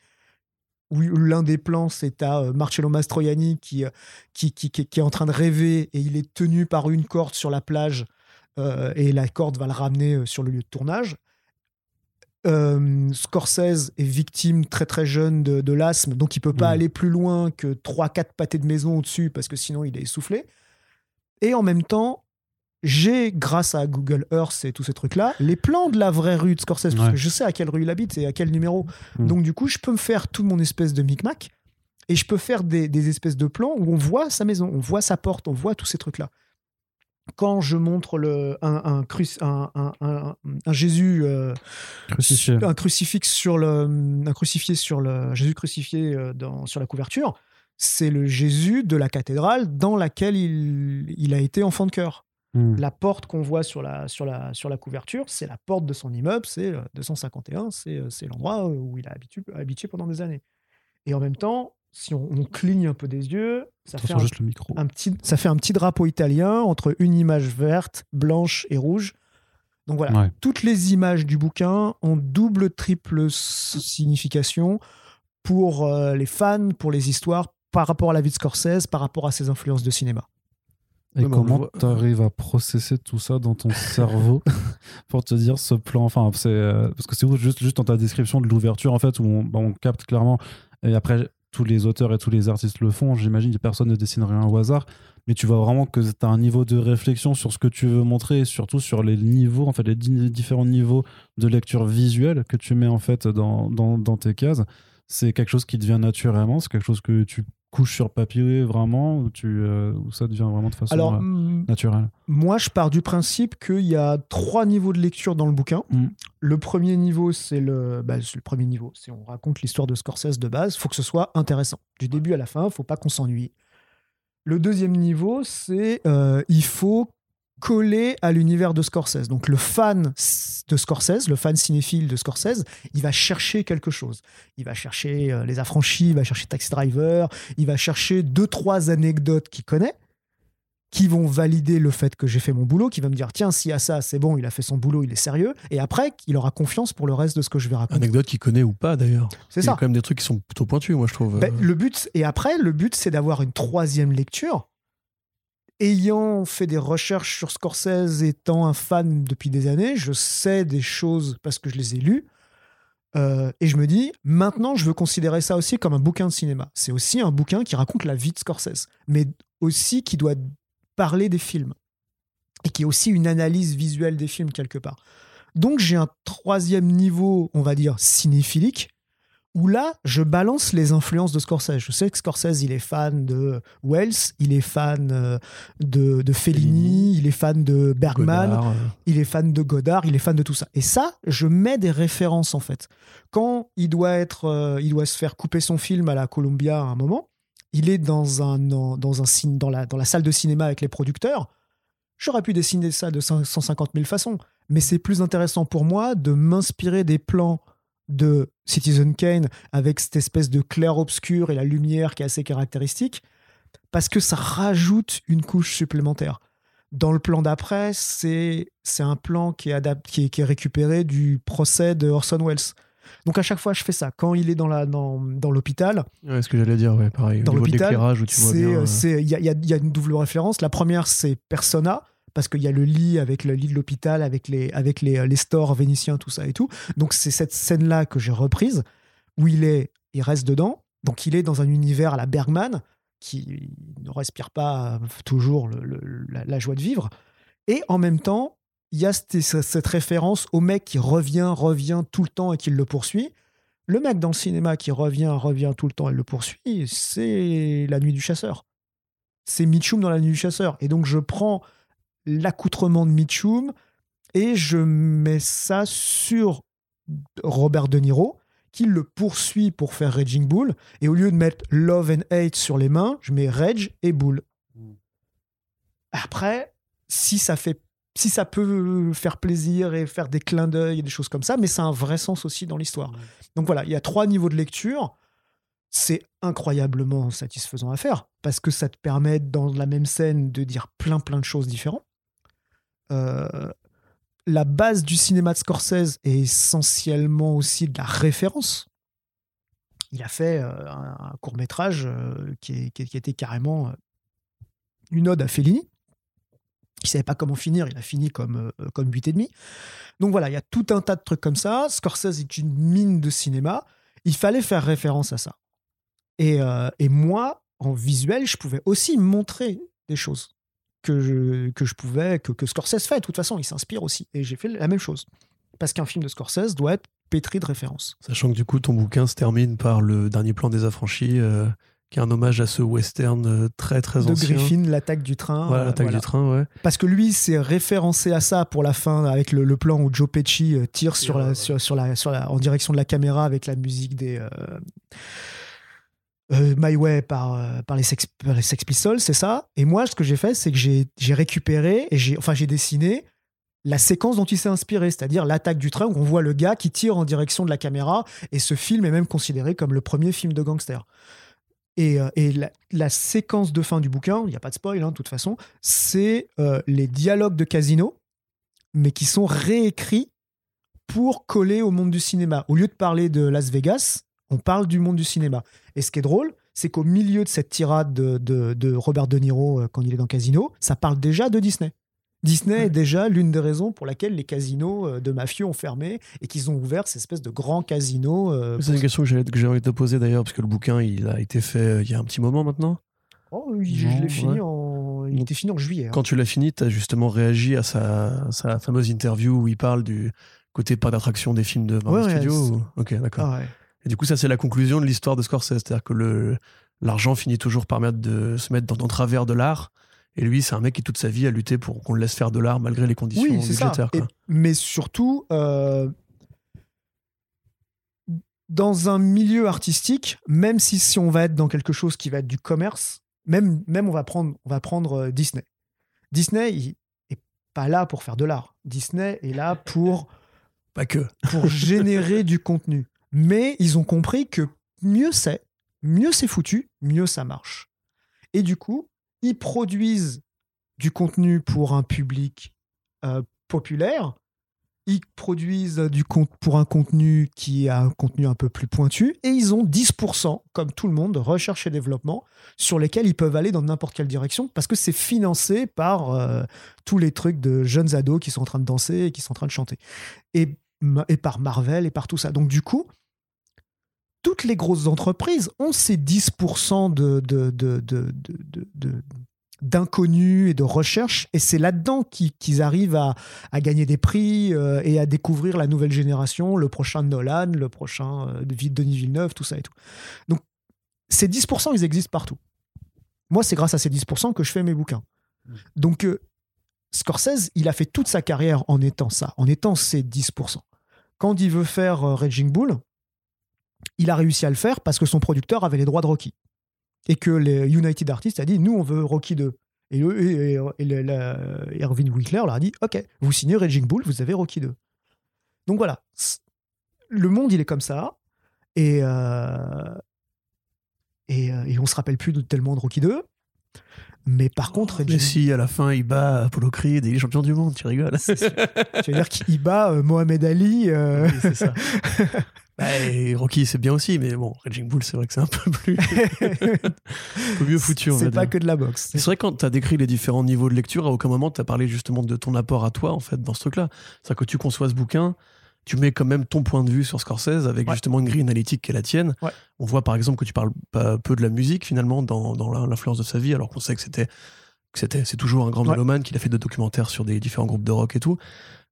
Où l'un des plans, c'est à euh, Marcello Mastroianni euh, qui, qui, qui, qui, est en train de rêver et il est tenu par une corde sur la plage euh, et la corde va le ramener sur le lieu de tournage. Scorsese est victime très très jeune de, l'asthme, donc il peut pas mmh. aller plus loin que 3-4 pâtés de maison au-dessus parce que sinon il est essoufflé. Et en même temps, j'ai, grâce à Google Earth et tous ces trucs-là, les plans de la vraie rue de Scorsese, parce que je sais à quelle rue il habite et à quel numéro. Hmm. Donc, du coup, je peux me faire tout mon espèce de micmac et je peux faire des, espèces de plans où on voit sa maison, on voit sa porte, on voit tous ces trucs-là. Quand je montre le, un, un, un, Jésus euh, crucifié. un crucifix sur le un crucifié sur le Jésus crucifié euh, dans, sur la couverture, c'est le Jésus de la cathédrale dans laquelle il, il a été enfant de cœur. Hmm. La porte qu'on voit sur la, sur, la, sur la couverture, c'est la porte de son immeuble, c'est 251, euh, c'est l'endroit où il a habitué, habitué pendant des années. Et en même temps, si on, cligne un peu des yeux, ça fait un, le micro. petit, ça fait un petit drapeau italien entre une image verte, blanche et rouge. Donc voilà, toutes les images du bouquin ont double, triple signification pour euh, les fans, pour les histoires, par rapport à la vie de Scorsese, par rapport à ses influences de cinéma. Et Ouais, comment tu arrives à processer tout ça dans ton cerveau pour te dire ce plan Enfin, c'est euh, parce que c'est juste, juste dans ta description de l'ouverture en fait où on, bah, on capte clairement. Et après, tous les auteurs et tous les artistes le font. J'imagine que personne ne dessine rien au hasard, mais tu vois vraiment que tu as un niveau de réflexion sur ce que tu veux montrer et surtout sur les niveaux, en fait, les di- différents niveaux de lecture visuelle que tu mets en fait dans tes cases. C'est quelque chose qui devient naturellement, c'est quelque chose que tu couches sur papier vraiment, ou, tu, euh, ou ça devient vraiment de façon Alors, euh, mm, naturelle? moi, je pars du principe qu'il y a trois niveaux de lecture dans le bouquin. Mm. Le premier niveau, c'est le, bah, le premier niveau. C'est on raconte l'histoire de Scorsese de base. Il faut que ce soit intéressant. Du début à la fin, il faut pas qu'on s'ennuie. Le deuxième niveau, c'est euh, il faut coller à l'univers de Scorsese. Donc le fan de Scorsese, le fan cinéphile de Scorsese, il va chercher quelque chose. Il va chercher euh, les affranchis, il va chercher Taxi Driver, il va chercher deux trois anecdotes qu'il connaît qui vont valider le fait que j'ai fait mon boulot, qui va me dire tiens s'il y a ça c'est bon il a fait son boulot il est sérieux et après il aura confiance pour le reste de ce que je vais raconter Anecdote qu'il connaît ou pas d'ailleurs. c'est Il y a ça quand même des trucs qui sont plutôt pointus, moi je trouve. Ben, le but et après le but c'est d'avoir une troisième lecture ayant fait des recherches sur Scorsese étant un fan depuis des années je sais des choses parce que je les ai lues. Euh, et je me dis maintenant je veux considérer ça aussi comme un bouquin de cinéma. C'est aussi un bouquin qui raconte la vie de Scorsese mais aussi qui doit parler des films. Et qui est aussi une analyse visuelle des films quelque part. Donc j'ai un troisième niveau on va dire cinéphilique où là, je balance les influences de Scorsese. Je sais que Scorsese, il est fan de Wells, il est fan euh, de, de Fellini, Fellini, il est fan de Bergman, Godard, euh, il est fan de Godard, il est fan de tout ça. Et ça, je mets des références en fait. Quand il doit être, euh, il doit se faire couper son film à la Columbia à un moment, il est dans un dans, dans un dans la dans la salle de cinéma avec les producteurs. J'aurais pu dessiner ça de 150 000 façons, mais c'est plus intéressant pour moi de m'inspirer des plans de Citizen Kane avec cette espèce de clair-obscur et la lumière qui est assez caractéristique, parce que ça rajoute une couche supplémentaire. Dans le plan d'après, c'est un plan qui est, adap- qui, est, qui est récupéré du procès de Orson Welles. Donc à chaque fois, je fais ça. Quand il est dans la dans, dans l'hôpital, Ouais, ce que j'allais dire, ouais, pareil. Dans l'hôpital, y a, il y a une double référence. La première, c'est Persona parce qu'il y a le lit avec le lit de l'hôpital, avec les avec les, les stores vénitiens, tout ça et tout. Donc c'est cette scène là que j'ai reprise où il est, il reste dedans. Donc il est dans un univers à la Bergman qui ne respire pas toujours le- le- la, joie de vivre. Et en même temps, il y a cette, cette référence au mec qui revient, revient tout le temps et qui le poursuit. Le mec dans le cinéma qui revient, revient tout le temps et le poursuit, c'est La Nuit du Chasseur. C'est Mitchum dans La Nuit du Chasseur. Et donc je prends l'accoutrement de Mitchum et je mets ça sur Robert De Niro qui le poursuit pour faire Raging Bull. Et au lieu de mettre Love and Hate sur les mains, je mets Rage et Bull. Après, si ça fait si ça peut faire plaisir et faire des clins d'œil et des choses comme ça, mais ça a un vrai sens aussi dans l'histoire. Donc voilà, il y a trois niveaux de lecture. C'est incroyablement satisfaisant à faire parce que ça te permet dans la même scène de dire plein plein de choses différentes. Euh, la base du cinéma de Scorsese est essentiellement aussi de la référence. Il a fait euh, un, court métrage qui, est- qui, était carrément euh, une ode à Fellini. Il savait pas comment finir, il a fini comme, euh, comme 8,5. Donc voilà, il y a tout un tas de trucs comme ça. Scorsese est une mine de cinéma. Il fallait faire référence à ça. Euh, et moi, en visuel, je pouvais aussi montrer des choses que je, que je pouvais, que, que Scorsese fait. De toute façon, il s'inspire aussi. Et j'ai fait la même chose. Parce qu'un film de Scorsese doit être pétri de références. Sachant que du coup, ton bouquin se termine par le dernier plan des affranchis, euh, qui est un hommage à ce western euh, très très de ancien. Griffin, l'attaque du train. Voilà, euh, l'attaque voilà. du train, ouais. Parce que lui, s'est référencé à ça pour la fin, avec le, le plan où Joe Pesci tire sur la, ouais. sur, sur la, sur la, en direction de la caméra avec la musique des. euh, euh, My Way par, euh, par, les Sex, Pistols, c'est ça. Et moi, ce que j'ai fait, c'est que j'ai récupéré et j'ai enfin j'ai dessiné la séquence dont il s'est inspiré, c'est-à-dire l'attaque du train où on voit le gars qui tire en direction de la caméra. Et ce film est même considéré comme le premier film de gangster. Et, euh, la, séquence de fin du bouquin, il n'y a pas de spoil, hein, de toute façon, c'est les dialogues de Casino, mais qui sont réécrits pour coller au monde du cinéma. Au lieu de parler de Las Vegas, On parle du monde du cinéma. Et ce qui est drôle, c'est qu'au milieu de cette tirade de, de, Robert De Niro euh, quand il est dans Casino, ça parle déjà de Disney. Disney est déjà l'une des raisons pour laquelle les casinos euh, de mafieux ont fermé et qu'ils ont ouvert ces espèces de grands casinos. Euh, c'est une question que j'ai envie de te poser d'ailleurs, parce que le bouquin, il a été fait il y a un petit moment maintenant. Oh, oui, je, l'ai fini en... Il était fini en juillet. Hein. Quand tu l'as fini, tu as justement réagi à sa, sa, fameuse interview où il parle du côté pas d'attraction des films de Marvel Studios. Ok, d'accord. Ah et du coup, ça, c'est la conclusion de l'histoire de Scorsese. C'est-à-dire que le, l'argent finit toujours par mettre de, se mettre dans, travers de l'art. Et lui, c'est un mec qui toute sa vie a lutté pour qu'on le laisse faire de l'art malgré les conditions oui, budgétaires. mais surtout, euh, dans un milieu artistique, même si, si on va être dans quelque chose qui va être du commerce, même, même on va prendre, on va prendre euh, Disney. Disney, il est pas là pour faire de l'art. Disney est là pour pas que pour générer du contenu. Mais ils ont compris que mieux c'est, mieux c'est foutu, mieux ça marche. Et du coup, ils produisent du contenu pour un public euh, populaire, ils produisent du pour un contenu qui a un contenu un peu plus pointu, et ils ont 10%, comme tout le monde, recherche et développement, sur lesquels ils peuvent aller dans n'importe quelle direction, parce que c'est financé par euh, tous les trucs de jeunes ados qui sont en train de danser et qui sont en train de chanter. Et, et par Marvel et par tout ça. Donc du coup, toutes les grosses entreprises ont ces 10% de, d'inconnus et de recherche, et c'est là-dedans qu'ils arrivent à, gagner des prix euh, et à découvrir la nouvelle génération, le prochain Nolan, le prochain euh, Denis Villeneuve, tout ça et tout. Donc, ces 10%, ils existent partout. Moi, c'est grâce à ces 10% que je fais mes bouquins. Donc, euh, Scorsese, il a fait toute sa carrière en étant ça, en étant ces 10%. Quand il veut faire Raging Bull, il a réussi à le faire parce que son producteur avait les droits de Rocky. Et que les United Artists a dit nous, on veut Rocky 2. Et, et, Erwin Winkler leur a dit ok, vous signez Raging Bull, vous avez Rocky 2. Donc voilà, le monde, il est comme ça. Et, euh, et, euh, et, on se rappelle plus de tellement de Rocky 2. Mais par oh, contre, mais si à la fin il bat Apollo Creed et il est champion du monde, tu rigoles. tu veux dire qu'il bat euh, Mohamed Ali Oui, c'est ça. Bah, Rocky, c'est bien aussi, mais bon, Raging Bull, c'est vrai que c'est un peu plus. un peu mieux foutu. C'est pas que de la boxe. C'est vrai, quand tu as décrit les différents niveaux de lecture, à aucun moment tu as parlé justement de ton apport à toi, en fait, dans ce truc-là. C'est-à-dire que tu conçois ce bouquin, tu mets quand même ton point de vue sur Scorsese avec justement une grille analytique qui est la tienne. On voit par exemple que tu parles pas peu de la musique finalement dans, dans l'influence de sa vie, alors qu'on sait que c'était c'était c'est toujours un grand mélomane qu'il a fait de documentaires sur des différents groupes de rock et tout.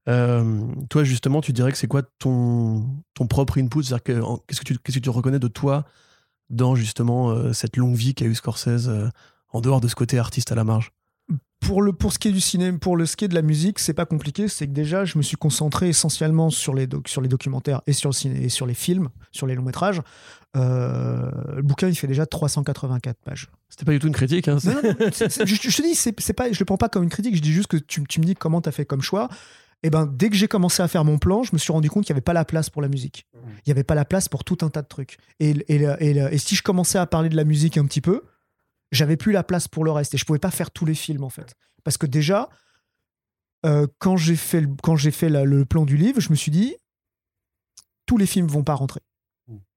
Euh, toi, justement, tu dirais que c'est quoi ton, ton propre input? C'est-à-dire qu'est-ce que, tu, qu'est-ce que tu reconnais de toi dans justement euh, cette longue vie qu'a eu Scorsese euh, en dehors de ce côté artiste à la marge? Pour, le, pour ce qui est du cinéma, pour le ce qui est de la musique, c'est pas compliqué. C'est que déjà, je me suis concentré essentiellement sur les, sur les documentaires et sur, le ciné, et sur les films, sur les longs métrages. le bouquin, il fait déjà 384 pages. C'était pas du tout une critique. Hein, je, te dis, c'est, pas, je le prends pas comme une critique. Je dis juste que tu, tu me dis comment tu as fait comme choix et eh ben, dès que j'ai commencé à faire mon plan, je me suis rendu compte qu'il n'y avait pas la place pour la musique. Mmh. Il n'y avait pas la place pour tout un tas de trucs. Et, et, et, si je commençais à parler de la musique un petit peu, j'avais plus la place pour le reste. Et je pouvais pas faire tous les films, en fait. Parce que déjà, euh, quand j'ai fait, le, quand j'ai fait le plan du livre, je me suis dit, tous les films vont pas rentrer.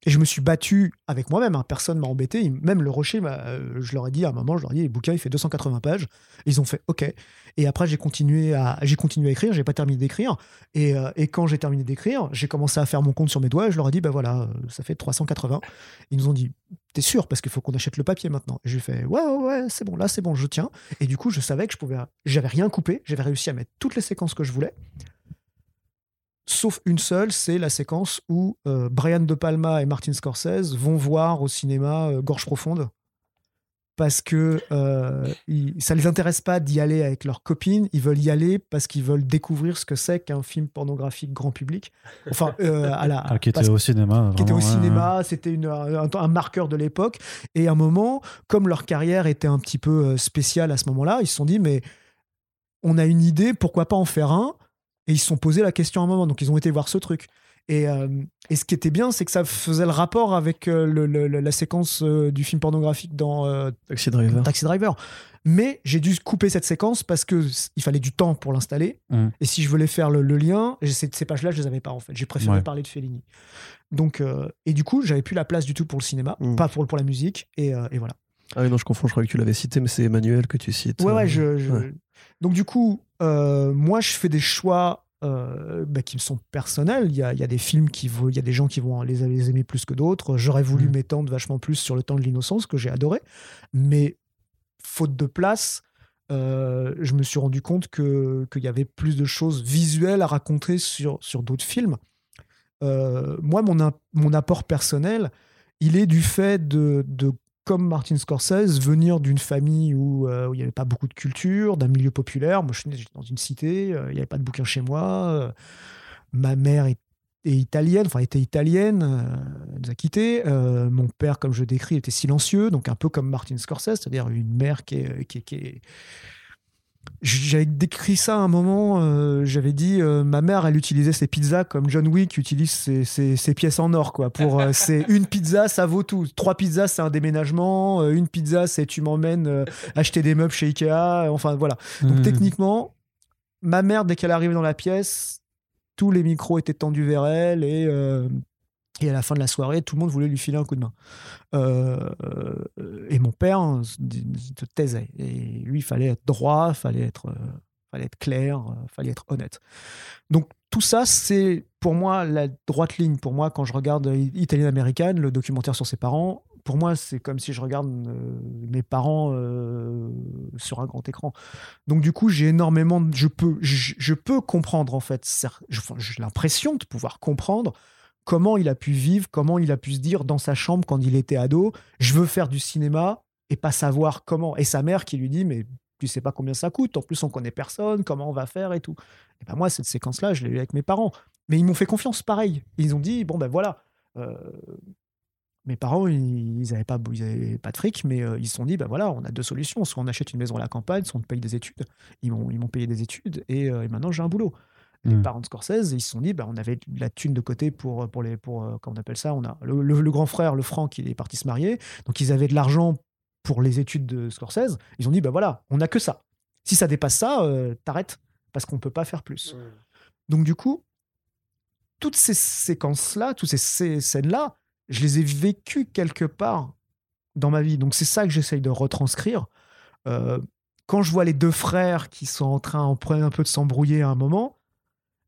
Et je me suis battu avec moi-même, hein. personne m'a embêté. Même le Rocher, euh, je leur ai dit à un moment, je leur ai dit, le bouquin, il fait 280 pages. Ils ont fait OK. Et après, j'ai continué à, j'ai continué à écrire, j'ai pas terminé d'écrire. Et, euh, quand j'ai terminé d'écrire, j'ai commencé à faire mon compte sur mes doigts et je leur ai dit, ben voilà, ça fait 380. Ils nous ont dit, t'es sûr? Parce qu'il faut qu'on achète le papier maintenant. Et j'ai fait, ouais, ouais, ouais, c'est bon, là, c'est bon, je tiens. Et du coup, je savais que je pouvais, j'avais rien coupé, j'avais réussi à mettre toutes les séquences que je voulais sauf une seule, c'est la séquence où euh, Brian De Palma et Martin Scorsese vont voir au cinéma euh, Gorge Profonde. Parce que euh, ça les intéresse pas d'y aller avec leurs copines, ils veulent y aller parce qu'ils veulent découvrir ce que c'est qu'un film pornographique grand public. Enfin, à la, ah, qui était au cinéma. Qui était au cinéma, c'était un, un, marqueur de l'époque. Et à un moment, comme leur carrière était un petit peu spéciale à ce moment-là, ils se sont dit mais on a une idée, pourquoi pas en faire un Et ils se sont posé la question à un moment, donc ils ont été voir ce truc. Et, euh, et ce qui était bien, c'est que ça faisait le rapport avec euh, le, le, la séquence euh, du film pornographique dans Taxi Driver. Taxi Driver. Mais j'ai dû couper cette séquence parce que il fallait du temps pour l'installer. Mm. Et si je voulais faire le, le lien, ces, ces pages-là, je les avais pas en fait. J'ai préféré Ouais. parler de Fellini. Donc, et du coup, j'avais plus la place du tout pour le cinéma, Mm. pas pour, pour la musique. Et, et voilà. Ah oui, non, je confonds, je croyais que tu l'avais cité, mais c'est Emmanuel que tu cites. Ouais, ouais, je, je- ouais. Donc, du coup, euh, moi, je fais des choix euh, bah, qui me sont personnels. Il y a, y a des films qui vont, il y a des gens qui vont les, les aimer plus que d'autres. J'aurais voulu Mhm. m'étendre vachement plus sur le temps de l'innocence, que j'ai adoré. Mais faute de place, euh, je me suis rendu compte que- qu'il y avait plus de choses visuelles à raconter sur, sur d'autres films. Euh, moi, mon, mon apport personnel, il est du fait de, de comme Martin Scorsese, venir d'une famille où, euh, il n'y avait pas beaucoup de culture, d'un milieu populaire. Moi, je suis né dans une cité, euh, il n'y avait pas de bouquins chez moi. euh, ma mère est, italienne, enfin était italienne, elle nous a quittés. Mon père, comme je décris, était silencieux, donc un peu comme Martin Scorsese, c'est-à-dire une mère qui est- j'avais décrit ça à un moment, euh, j'avais dit euh, ma mère elle utilisait ses pizzas comme John Wick utilise ses, ses- ses pièces en or quoi. Pour euh, c'est une pizza ça vaut tout, trois pizzas c'est un déménagement, une pizza c'est tu m'emmènes acheter des meubles chez Ikea, enfin voilà. Donc Mhm. techniquement, ma mère dès qu'elle arrivait dans la pièce, tous les micros étaient tendus vers elle et et à la fin de la soirée, tout le monde voulait lui filer un coup de main. Euh, euh, et mon père hein, se taisait. Et lui, il fallait être droit, il fallait être, euh, fallait être clair, il fallait être honnête. Donc tout ça, c'est pour moi la droite ligne. Pour moi, quand je regarde I- Italian American, le documentaire sur ses parents, pour moi, c'est comme si je regarde euh, mes parents euh, sur un grand écran. Donc du coup, j'ai énormément, de- je peux, je, peux comprendre en fait. J'ai l'impression de pouvoir comprendre comment il a pu vivre, comment il a pu se dire dans sa chambre quand il était ado, je veux faire du cinéma et pas savoir comment. Et sa mère qui lui dit, mais tu sais pas combien ça coûte, en plus on connaît personne, comment on va faire et tout. Et ben moi, cette séquence-là, je l'ai eu avec mes parents. Mais ils m'ont fait confiance pareil. Ils ont dit, bon ben voilà. euh, mes parents, ils ils avaient pas, ils avaient de fric, mais euh, ils se sont dit, ben voilà, on a deux solutions. Soit on achète une maison à la campagne, soit on paye des études. Ils m'ont, ils m'ont payé des études et, euh, et maintenant j'ai un boulot les Mm. parents de Scorsese, ils se sont dit, bah, on avait de la thune de côté pour, pour les, pour, euh, comment on appelle ça, on a le, le- le grand frère, le Franck, il est parti se marier, donc ils avaient de l'argent pour les études de Scorsese. Ils ont dit, bah voilà, on n'a que ça. Si ça dépasse ça, euh, t'arrêtes, parce qu'on peut pas faire plus. Donc du coup, toutes ces séquences-là, toutes ces, ces scènes-là, je les ai vécues quelque part dans ma vie. Donc c'est ça que j'essaye de retranscrire. Euh, quand je vois les deux frères qui sont en train en train un peu de s'embrouiller à un moment,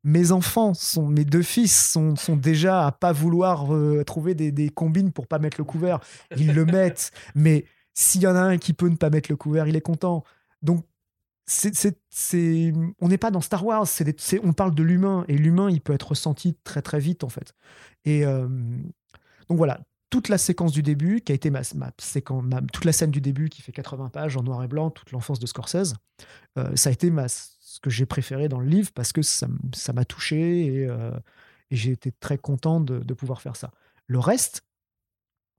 mes enfants, sont, mes deux fils sont, sont déjà à pas vouloir euh, trouver des, des combines pour pas mettre le couvert. Ils le mettent, mais s'il y en a un qui peut ne pas mettre le couvert, il est content. Donc c'est, c'est, c'est- on n'est pas dans Star Wars, c'est des- c'est- on parle de l'humain et l'humain il peut être ressenti très très vite en fait. Et euh, donc voilà, toute la séquence du début qui a été ma, ma séquence, ma- toute la scène du début qui fait 80 pages en noir et blanc, toute l'enfance de Scorsese, euh, ça a été ma, ce que j'ai préféré dans le livre parce que ça, m'a touché et, euh, et j'ai été très content de, pouvoir faire ça. Le reste,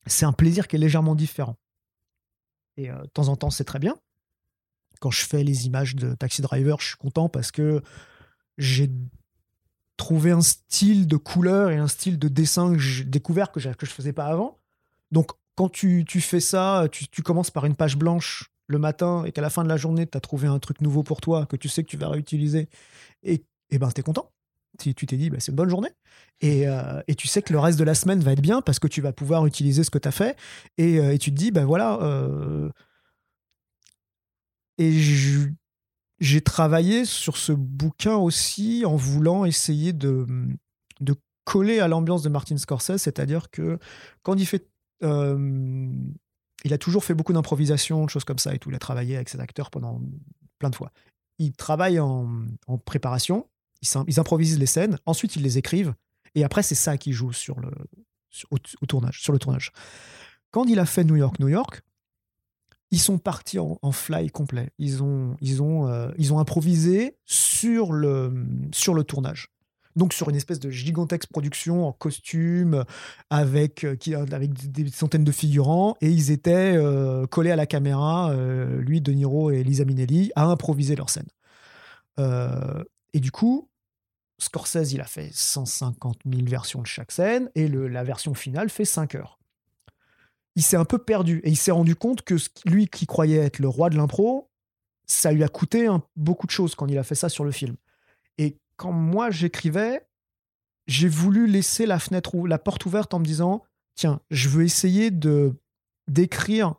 c'est un plaisir qui est légèrement différent. Et euh, de temps en temps, c'est très bien. Quand je fais les images de Taxi Driver, je suis content parce que j'ai trouvé un style de couleur et un style de dessin que j'ai découvert que, je faisais pas avant. Donc, quand tu, fais ça, tu commences par une page blanche le matin et qu'à la fin de la journée, tu as trouvé un truc nouveau pour toi que tu sais que tu vas réutiliser et, et ben, tu es content. Tu t'es dit, bah, c'est une bonne journée. Et, euh, et tu sais que le reste de la semaine va être bien parce que tu vas pouvoir utiliser ce que tu as fait. Et, euh, et tu te dis, ben voilà. euh, et j'ai travaillé sur ce bouquin aussi en voulant essayer de, coller à l'ambiance de Martin Scorsese, c'est-à-dire que quand il fait. Il a toujours fait beaucoup d'improvisation, de choses comme ça et tout. Il a travaillé avec ses acteurs pendant plein de fois. Il travaille en, préparation, ils, ils improvisent les scènes, ensuite ils les écrivent, et après c'est ça qui joue sur le, au, tournage, sur le tournage. Quand il a fait New York, New York, ils sont partis en, en fly complet. Ils ont, ils ont, euh, ils ont improvisé sur le, sur le tournage. Donc sur une espèce de gigantesque production en costume, avec, euh, qui, avec des centaines de figurants, et ils étaient euh, collés à la caméra, euh, lui, De Niro et Lisa Minnelli, à improviser leur scène. Euh, et du coup, Scorsese, il a fait 150 000 versions de chaque scène et le, la version finale fait 5 heures. Il s'est un peu perdu et il s'est rendu compte que lui qui croyait être le roi de l'impro, ça lui a coûté beaucoup de choses quand il a fait ça sur le film. Et quand moi j'écrivais, j'ai voulu laisser la fenêtre ou la porte ouverte en me disant tiens, je veux essayer de d'écrire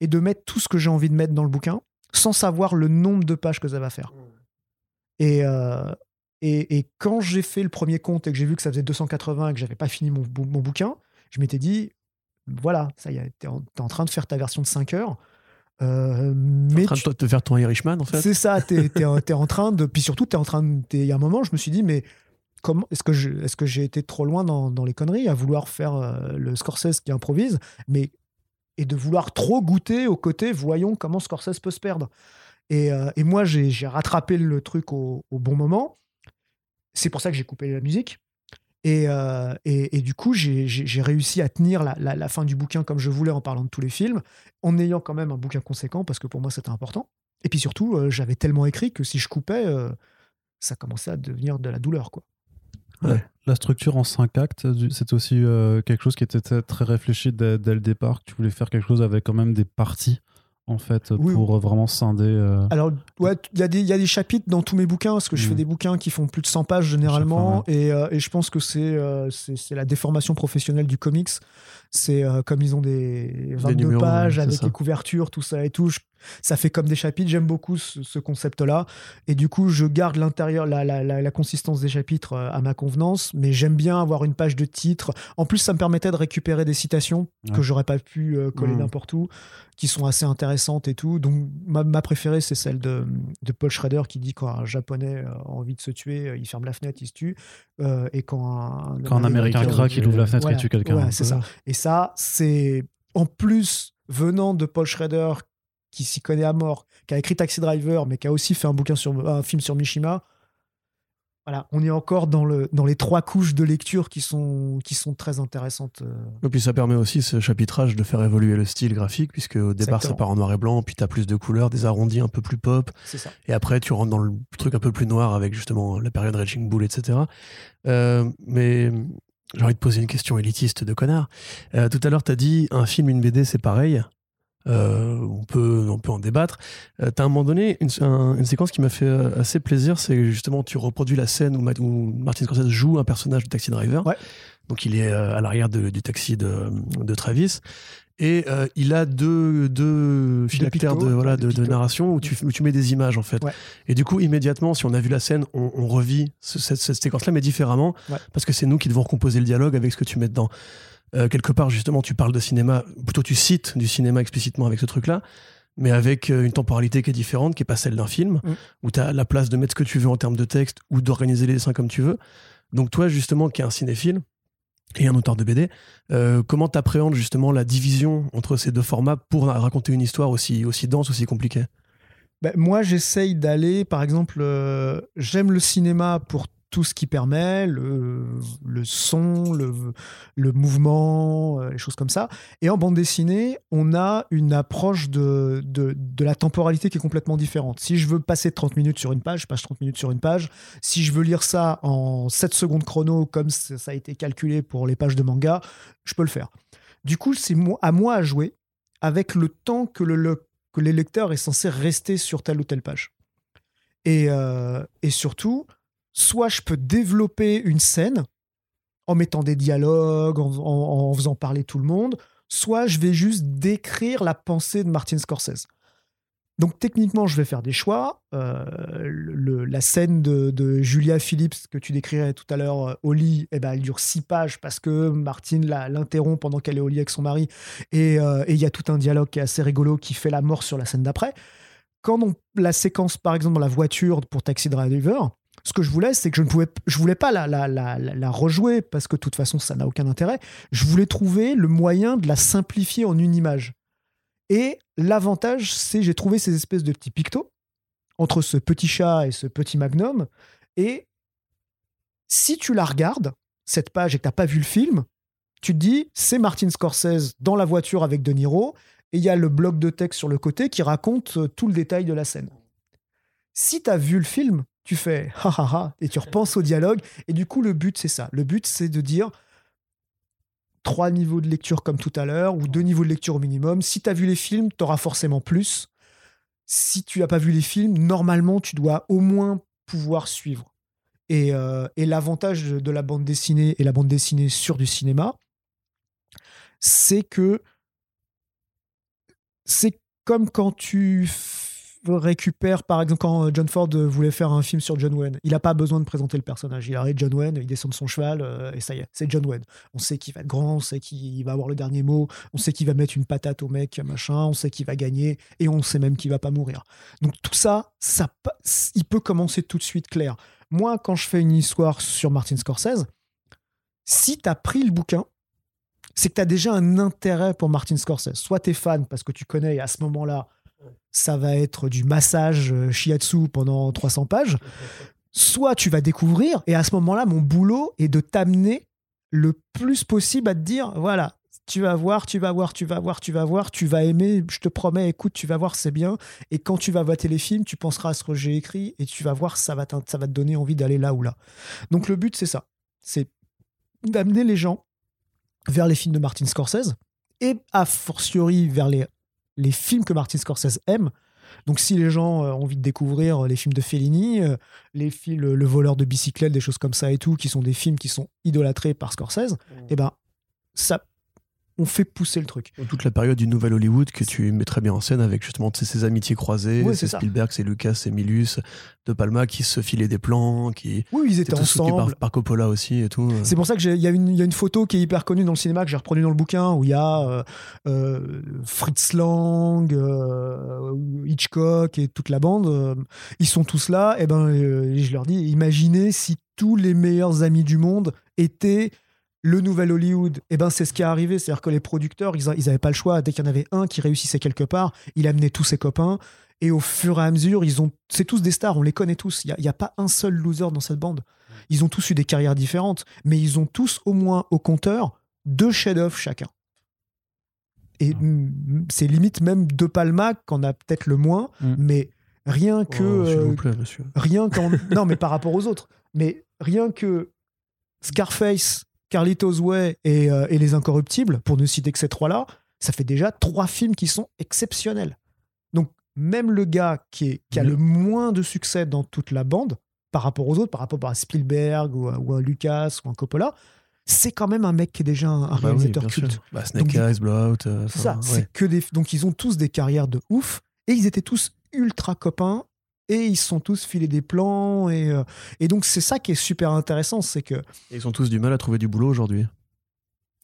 et de mettre tout ce que j'ai envie de mettre dans le bouquin sans savoir le nombre de pages que ça va faire. Et, euh, et, quand j'ai fait le premier compte et que j'ai vu que ça faisait 280 et que j'avais pas fini mon, mon bouquin, je m'étais dit voilà, ça y est, t'es en, es en train de faire ta version de 5 heures. Euh, mais en train de te faire ton Irishman en fait. C'est ça, t'es es, en train de. Puis surtout, t'es en train de. Il y a un moment, je me suis dit, mais comment est-ce que j'ai est été trop loin dans, dans, les conneries à vouloir faire euh, le Scorsese qui improvise, mais et de vouloir trop goûter au côté, voyons comment Scorsese peut se perdre. Et, euh, et moi, j'ai rattrapé le truc au, au bon moment. C'est pour ça que j'ai coupé la musique. Et, euh, et, et, du coup, j'ai réussi à tenir la, la, fin du bouquin comme je voulais en parlant de tous les films, en ayant quand même un bouquin conséquent, parce que pour moi, c'était important. Et puis surtout, euh, j'avais tellement écrit que si je coupais, ça commençait à devenir de la douleur. quoi. La structure en cinq actes, c'est aussi euh, quelque chose qui était très réfléchi dès, le départ. Tu voulais faire quelque chose avec quand même des parties en fait pour vraiment scinder. Euh, Alors ouais, il y, a des, y a des chapitres dans tous mes bouquins parce que je fais mm. des bouquins qui font plus de 100 pages généralement et, euh, et, je pense que c'est la déformation professionnelle du comics. C'est comme ils ont des 22 pages avec les couvertures, tout ça et tout ça fait comme des chapitres. J'aime beaucoup ce, concept-là. Et du coup, je garde l'intérieur, la, la, la, consistance des chapitres euh, à ma convenance, mais j'aime bien avoir une page de titre. En plus, ça me permettait de récupérer des citations que j'aurais pas pu euh, coller mmh. n'importe où, qui sont assez intéressantes et tout. Donc, ma, préférée, c'est celle de, de, Paul Schrader qui dit quand un japonais euh, a envie de se tuer, il ferme la fenêtre, il se tue. et quand un, quand un américain craque, il ouvre la fenêtre et tue quelqu'un. c'est ça. Et ça, c'est en plus venant de Paul Schrader qui s'y connaît à mort, qui a écrit Taxi Driver, mais qui a aussi fait un bouquin sur un film sur Mishima. Voilà, on est encore dans, le, dans les trois couches de lecture qui sont, qui sont très intéressantes. Euh. Et puis ça permet aussi ce chapitrage de faire évoluer le style graphique, puisque au départ ça part en noir et blanc, puis tu as plus de couleurs, des arrondis un peu plus pop. Ça. Et après tu rentres dans le truc un peu plus noir avec justement la période Raging Bull, etc. Euh, mais j'ai envie de poser une question élitiste de connard. Euh, tout à l'heure, tu as dit un film, une BD, c'est pareil. Euh, on, peut, on peut en débattre. Euh, tu as à un moment donné une, une séquence qui m'a fait euh, assez plaisir, c'est justement tu reproduis la scène où, où, Martin Scorsese joue un personnage de taxi driver. Donc il est à l'arrière du taxi de, de Travis. Et il a deux, deux phylactères de, voilà, de, narration où tu, tu, mets des images en fait. Et du coup, immédiatement, si on a vu la scène, on, revit cette, cette séquence-là, mais différemment, parce que c'est nous qui devons recomposer le dialogue avec ce que tu mets dedans. Euh, quelque part, justement, tu parles de cinéma, plutôt tu cites du cinéma explicitement avec ce truc-là, mais avec euh, une temporalité qui est différente, qui n'est pas celle d'un film, mm. où tu as la place de mettre ce que tu veux en termes de texte ou d'organiser les dessins comme tu veux. Donc, toi, justement, qui es un cinéphile et un auteur de BD, euh, comment tu appréhendes justement la division entre ces deux formats pour raconter une histoire aussi, aussi dense, aussi compliquée? Ben, Moi, j'essaye d'aller, par exemple, j'aime le cinéma pour tout ce qui permet, le, le son, le, le mouvement, euh, les choses comme ça. Et en bande dessinée, on a une approche de, de, de, la temporalité qui est complètement différente. Si je veux passer 30 minutes sur une page, je passe 30 minutes sur une page. Si je veux lire ça en 7 secondes chrono, comme ça a été calculé pour les pages de manga, je peux le faire. Du coup, c'est à moi à jouer avec le temps que le, que les lecteurs est censé rester sur telle ou telle page. Et, euh, et surtout, soit je peux développer une scène en mettant des dialogues, en, faisant parler tout le monde, soit je vais juste décrire la pensée de Martin Scorsese. Donc techniquement, je vais faire des choix. Euh, la scène de, Julia Phillips que tu décrirais tout à l'heure euh, au lit, eh ben, elle dure six pages parce que Martin l'interrompt pendant qu'elle est au lit avec son mari. Euh, et il y a tout un dialogue qui est assez rigolo qui fait la mort sur la scène d'après. Quand on, la séquence, par exemple, dans la voiture pour Taxi Driver, ce que je voulais, c'est que je ne pouvais, je voulais pas la, rejouer parce que de toute façon, ça n'a aucun intérêt. Je voulais trouver le moyen de la simplifier en une image. Et l'avantage, c'est j'ai trouvé ces espèces de petits pictos entre ce petit chat et ce petit magnum. Et si tu la regardes, cette page, et que tu n'as pas vu le film, tu te dis, c'est Martin Scorsese dans la voiture avec De Niro, et il y a le bloc de texte sur le côté qui raconte tout le détail de la scène. Si tu as vu le film, tu fais ha et tu repenses au dialogue. Et du coup, le but, c'est ça. Le but, c'est de dire trois niveaux de lecture comme tout à l'heure ou deux niveaux de lecture au minimum. Si tu as vu les films, tu auras forcément plus. Si tu n'as pas vu les films, normalement, tu dois au moins pouvoir suivre. Et, euh, et l'avantage de la bande dessinée et la bande dessinée sur du cinéma, c'est que c'est comme quand tu récupères, par exemple, quand euh, John Ford euh, voulait faire un film sur John Wayne, il n'a pas besoin de présenter le personnage. Il arrête John Wayne, il descend de son cheval euh, et ça y est, c'est John Wayne. On sait qu'il va être grand, on sait qu'il va avoir le dernier mot, on sait qu'il va mettre une patate au mec, machin, on sait qu'il va gagner et on sait même qu'il va pas mourir. Donc tout ça, ça, il peut commencer tout de suite clair. Moi, quand je fais une histoire sur Martin Scorsese, si tu as pris le bouquin, c'est que tu as déjà un intérêt pour Martin Scorsese. Soit tu es fan parce que tu connais à ce moment-là, ça va être du massage euh, shiatsu pendant 300 pages. Soit tu vas découvrir et à ce moment-là, mon boulot est de t'amener le plus possible à te dire voilà, tu vas voir, tu vas voir, tu vas voir, tu vas voir, tu vas aimer, je te promets, écoute, tu vas voir, c'est bien. Et quand tu vas voir les films, tu penseras à ce que j'ai écrit et tu vas voir, ça va, ça va te donner envie d'aller là ou là. Donc le but, c'est ça. C'est d'amener les gens vers les films de Martin Scorsese et a fortiori vers les, les films que Martin Scorsese aime. Donc si les gens euh, ont envie de découvrir les films de Fellini, euh, les films Le voleur de bicyclette, des choses comme ça et tout, qui sont des films qui sont idolâtrés par Scorsese, et eh ben ça on fait pousser le truc. Toute la période du Nouvel Hollywood que tu mets très bien en scène avec justement ces amitiés croisées, c'est Spielberg, c'est Lucas, c'est Milius, De Palma qui se filaient des plans, qui. Oui, ils étaient ensemble. Par, Coppola aussi et tout. C'est pour ça qu'il y, a une, y a une photo qui est hyper connue dans le cinéma que j'ai reproduit dans le bouquin où il y a euh, euh, Fritz Lang, euh, Hitchcock et toute la bande. ils sont tous là. Et ben, je leur dis, imaginez si tous les meilleurs amis du monde étaient le nouvel Hollywood, eh ben, c'est ce qui est arrivé. C'est-à-dire que les producteurs, ils n'avaient pas le choix. Dès qu'il y en avait un qui réussissait quelque part, il amenait tous ses copains. Et au fur et à mesure, ils ont, c'est tous des stars, on les connaît tous. Il n'y a, pas un seul loser dans cette bande. Ils ont tous eu des carrières différentes, mais ils ont tous au moins au compteur deux chefs-d'œuvre chacun. Et c'est limite même De Palma qu'on a peut-être le moins, mm. mais rien que. Oh, vous euh, plaît, monsieur. Rien qu'en. non, mais par rapport aux autres. Mais rien que Scarface, Carlitos Way euh, et, Les Incorruptibles, pour ne citer que ces trois-là, ça fait déjà trois films qui sont exceptionnels. Donc, même le gars qui, a le moins de succès dans toute la bande, par rapport aux autres, par rapport à Spielberg ou, à, Lucas ou à Coppola, c'est quand même un mec qui est déjà un, bah réalisateur culte. Bah, Snake Eyes, Blowout. Euh, ça, c'est que des. Donc, ils ont tous des carrières de ouf et ils étaient tous ultra copains et ils sont tous filés des plans. Et, euh, et donc, c'est ça qui est super intéressant. C'est que. ils ont tous du mal à trouver du boulot aujourd'hui.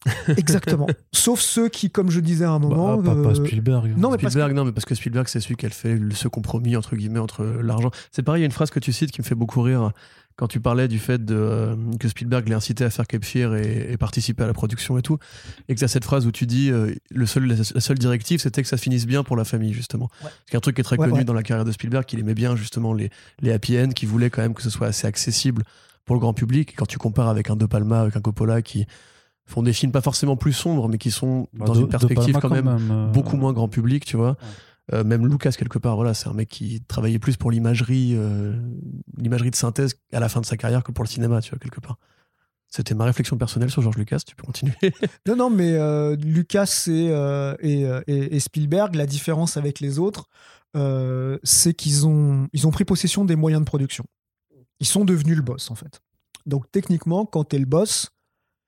Exactement. Sauf ceux qui, comme je disais à un moment. Bah, pas, euh, Spielberg. Non, mais Spielberg, non, mais parce que Spielberg, c'est celui qui a fait ce compromis, entre guillemets, entre l'argent. C'est pareil, il y a une phrase que tu cites qui me fait beaucoup rire quand tu parlais du fait de, euh, que Spielberg l'ait incité à faire Cape Fear et, participer à la production et tout, et que tu as cette phrase où tu dis euh, le seul, la, seule directive, c'était que ça finisse bien pour la famille, justement. C'est un truc qui est très connu dans la carrière de Spielberg, qu'il aimait bien justement les, les happy end, qui voulait quand même que ce soit assez accessible pour le grand public. quand tu compares avec un De Palma, avec un Coppola qui font des films pas forcément plus sombres, mais qui sont bah, dans une perspective quand, même, euh, beaucoup moins grand public, tu vois. Euh, même Lucas quelque part, voilà, c'est un mec qui travaillait plus pour l'imagerie, euh, l'imagerie de synthèse à la fin de sa carrière que pour le cinéma, tu vois quelque part. C'était ma réflexion personnelle sur George Lucas. Tu peux continuer. non, non, mais euh, Lucas et, et, Spielberg, la différence avec les autres, c'est qu'ils ont, ils ont pris possession des moyens de production. Ils sont devenus le boss, en fait. Donc, techniquement, quand tu es le boss,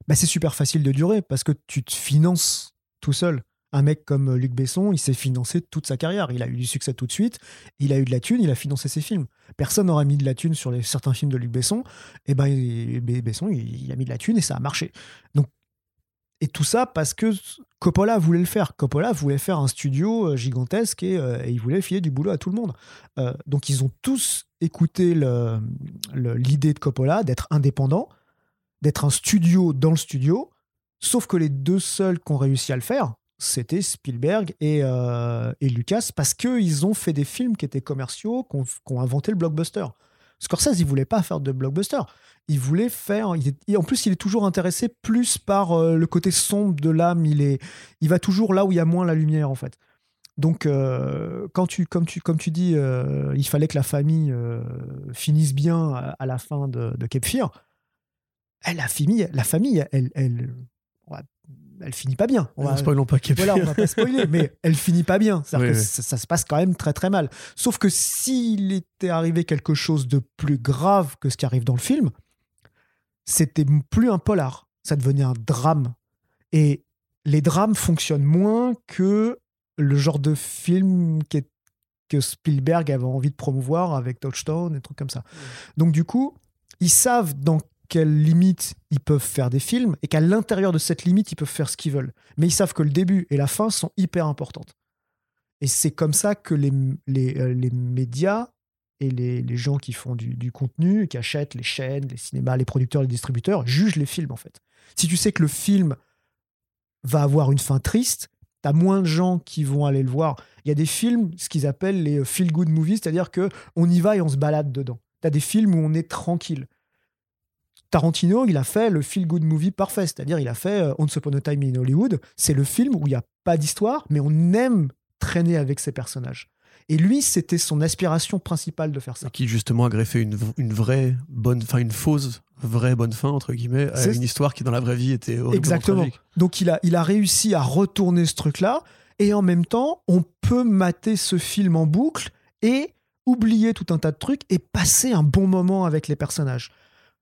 bah, c'est super facile de durer parce que tu te finances tout seul un mec comme Luc Besson, il s'est financé toute sa carrière. Il a eu du succès tout de suite. Il a eu de la thune, il a financé ses films. Personne n'aura mis de la thune sur certains films de Luc Besson. Et eh ben, Besson, il, a mis de la thune et ça a marché. Donc, et tout ça parce que Coppola voulait le faire. Coppola voulait faire un studio euh, gigantesque euh, et, il voulait filer du boulot à tout le monde. Euh, donc, ils ont tous écouté l'idée de Coppola d'être indépendant, d'être un studio dans le studio. Sauf que les deux seuls qui ont réussi à le faire, c'était Spielberg euh, et, Lucas parce qu'ils ont fait des films qui étaient commerciaux, qui ont, inventé le blockbuster. Scorsese, il voulait pas faire de blockbuster. Il voulait faire. en plus, il est toujours intéressé plus par euh, le côté sombre de l'âme. Il, est, il va toujours là où il y a moins la lumière, en fait. Donc, euh, quand tu, comme, tu, comme tu dis, il fallait que la famille finisse bien à, la fin de, de Cape Fear, la famille, la famille elle, elle, elle finit pas bien. On va, spoilons pas Voilà, on va pas spoiler, mais elle finit pas bien. Ça, ça, se passe quand même très très mal. Sauf que s'il était arrivé quelque chose de plus grave que ce qui arrive dans le film, c'était plus un polar. Ça devenait un drame. Et les drames fonctionnent moins que le genre de film que Spielberg avait envie de promouvoir avec Touchstone et trucs comme ça. Donc du coup, ils savent dans quelle limite ils peuvent faire des films et qu'à l'intérieur de cette limite, ils peuvent faire ce qu'ils veulent. Mais ils savent que le début et la fin sont hyper importantes. Et c'est comme ça que les, les, euh, les médias et les, les, gens qui font du, du, contenu, qui achètent les chaînes, les cinémas, les producteurs, les distributeurs, jugent les films en fait. Si tu sais que le film va avoir une fin triste, tu as moins de gens qui vont aller le voir. Il y a des films, ce qu'ils appellent les feel-good movies, c'est-à-dire que on y va et on se balade dedans. Tu as des films où on est tranquille. Tarantino, il a fait le feel-good movie parfait, c'est-à-dire il a fait euh, Once Upon a Time in Hollywood. C'est le film où il n'y a pas d'histoire, mais on aime traîner avec ces personnages. Et lui, c'était son aspiration principale de faire ça. qui justement a greffé une, une vraie bonne, enfin une fausse vraie bonne fin entre guillemets à une histoire qui dans la vraie vie était exactement. Donc il a il a réussi à retourner ce truc-là et en même temps, on peut mater ce film en boucle et oublier tout un tas de trucs et passer un bon moment avec les personnages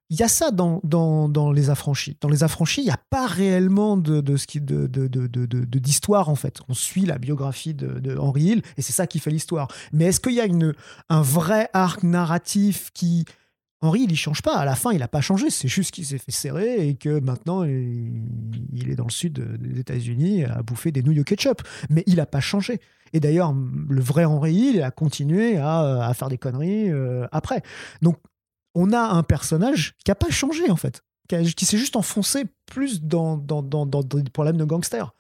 il y a ça dans, dans, dans, Les Affranchis. Dans Les Affranchis, il n'y a pas réellement de, de, de, de, d'histoire, en fait. On suit la biographie de, Henry Hill, et c'est ça qui fait l'histoire. Mais est-ce qu'il y a une, un vrai arc narratif qui... Henry, il ne change pas. À la fin, il n'a pas changé. C'est juste qu'il s'est fait serrer et que maintenant, il, est dans le sud des États-Unis à bouffer des nouilles au ketchup. Mais il n'a pas changé. Et d'ailleurs, le vrai Henry Hill a continué à, à faire des conneries euh, après. Donc, on a un personnage qui n'a pas changé en fait, qui, s'est juste enfoncé plus dans, dans, dans, des problèmes de gangsters.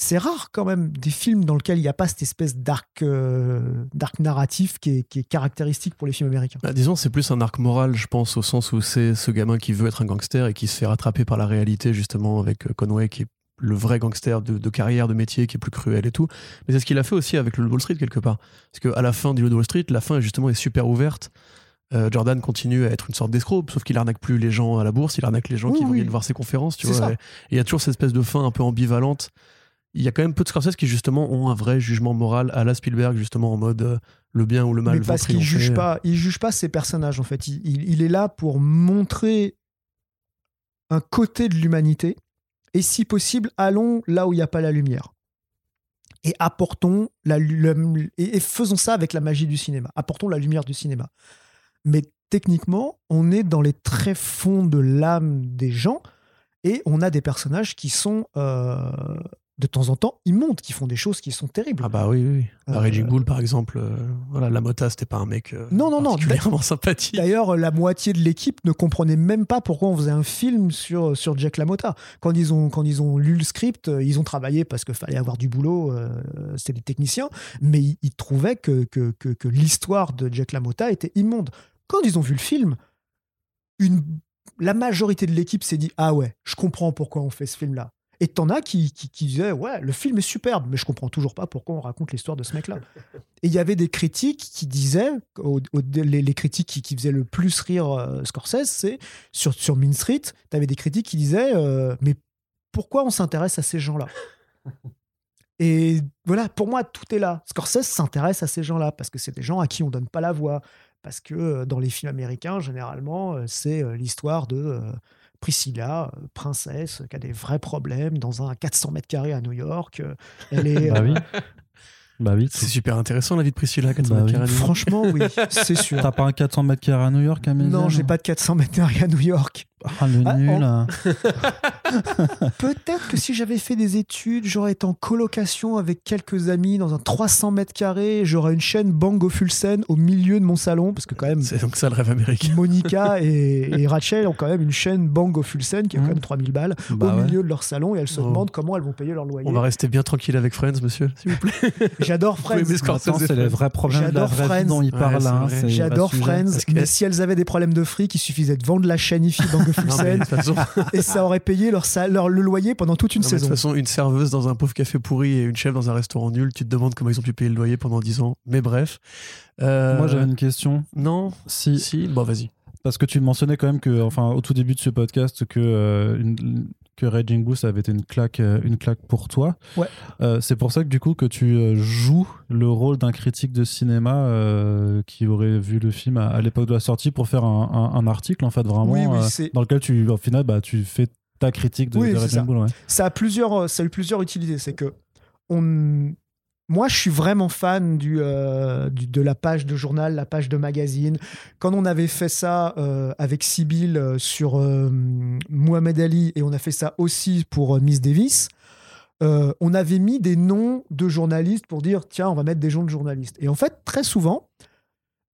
C'est rare quand même des films dans lesquels il n'y a pas cette espèce d'arc euh, narratif qui est, caractéristique pour les films américains. Bah, disons, c'est plus un arc moral, je pense, au sens où c'est ce gamin qui veut être un gangster et qui se fait rattraper par la réalité, justement, avec euh, Conway, qui est le vrai gangster de, carrière, de métier, qui est plus cruel et tout. Mais c'est ce qu'il a fait aussi avec le Wall Street, quelque part. Parce qu'à la fin du Wall Street, la fin, justement, est super ouverte euh, Jordan continue à être une sorte d'escroc, sauf qu'il arnaque plus les gens à la bourse, il arnaque les gens qui viennent voir ses conférences, tu vois. il y a toujours cette espèce de fin un peu ambivalente. Il y a quand même peu de Scorsese qui justement ont un vrai jugement moral à la Spielberg, justement en mode euh, le bien ou le mal. Mais parce qu'il juge pas, il juge pas ses personnages en fait. Il, est là pour montrer un côté de l'humanité et si possible, allons là où il n'y a pas la lumière et apportons la, et faisons ça avec la magie du cinéma. Apportons la lumière du cinéma mais techniquement, on est dans les tréfonds de l'âme des gens et on a des personnages qui sont euh, de temps en temps immondes, qui font des choses qui sont terribles. Ah bah oui, oui. Euh, Raging Bull, par exemple, euh, voilà, la Mota, c'était pas un mec euh, non, non, particulièrement sympathique. D'ailleurs, la moitié de l'équipe ne comprenait même pas pourquoi on faisait un film sur, sur Jack LaMotta. Quand ils, ont, quand ils ont lu le script, ils ont travaillé parce qu'il fallait avoir du boulot, c'était des techniciens, mais ils, ils trouvaient que, que, que, que l'histoire de Jack LaMotta était immonde. Quand ils ont vu le film, une, la majorité de l'équipe s'est dit Ah ouais, je comprends pourquoi on fait ce film-là. Et t'en as qui, qui, disaient Ouais, le film est superbe, mais je comprends toujours pas pourquoi on raconte l'histoire de ce mec-là. Et il y avait des critiques qui disaient les, critiques qui, faisaient le plus rire euh, Scorsese, c'est sur, sur Mean Street, t'avais des critiques qui disaient euh, Mais pourquoi on s'intéresse à ces gens-là? Et voilà, pour moi, tout est là. Scorsese s'intéresse à ces gens-là parce que c'est des gens à qui on donne pas la voix, parce que euh, dans les films américains, généralement, c'est l'histoire de Priscilla, princesse, qui a des vrais problèmes dans un 400 mètres carrés à New York. Elle est. Bah oui. Bah oui. C'est super intéressant la vie de Priscilla, 400 bah mètres carrés. Franchement, oui, c'est sûr. T'as pas un 400 mètres carrés à New York, Amélie Non, j'ai pas de 400 mètres carrés à New York. Ah, le ah, nul. Hein. Peut-être que si j'avais fait des études, j'aurais été en colocation avec quelques amis dans un 300 mètres carrés. J'aurais une chaîne Bang Olufsen au milieu de mon salon. Parce que, quand même. C'est donc ça le rêve américain. Monica et, Rachel ont quand même une chaîne Bang Olufsen qui a quand mmh. même 3000 balles bah au milieu de leur salon et elles se oh. demandent comment elles vont payer leur loyer. On va rester bien tranquille avec Friends, monsieur, s'il vous plaît. J'adore Friends. c'est le vrai problème J'adore Friends. dont il parle. J'adore Friends. Mais si elles avaient des problèmes de fric, il suffisait de vendre la chaîne IFI Bang scène. et ça aurait payé leur, leur, le loyer pendant toute une saison. De toute façon, une serveuse dans un pauvre café pourri et une chef dans un restaurant nul, tu te demandes comment ils ont pu payer le loyer pendant 10 ans. Mais bref. Moi, j'avais une question. Non Si. Si, bon, vas-y. Parce que tu mentionnais quand même que, enfin, au tout début de ce podcast, que, euh, une, que Raging Bull, ça avait été une claque, euh, une claque pour toi. Ouais. Euh, c'est pour ça que du coup que tu joues le rôle d'un critique de cinéma qui aurait vu le film à, l'époque de la sortie pour faire un, un, article en fait vraiment dans lequel tu, au final, bah, tu fais ta critique de, Raging Bull. Ouais. Ça a plusieurs, ça a eu plusieurs utilités. C'est que on moi, je suis vraiment fan euh, de la page de journal, la page de magazine. Quand on avait fait ça euh, avec Sibyl euh, sur Mohamed Ali et on a fait ça aussi pour Miss Davis, on avait mis des noms de journalistes pour dire tiens, on va mettre des gens de journalistes. Et en fait, très souvent,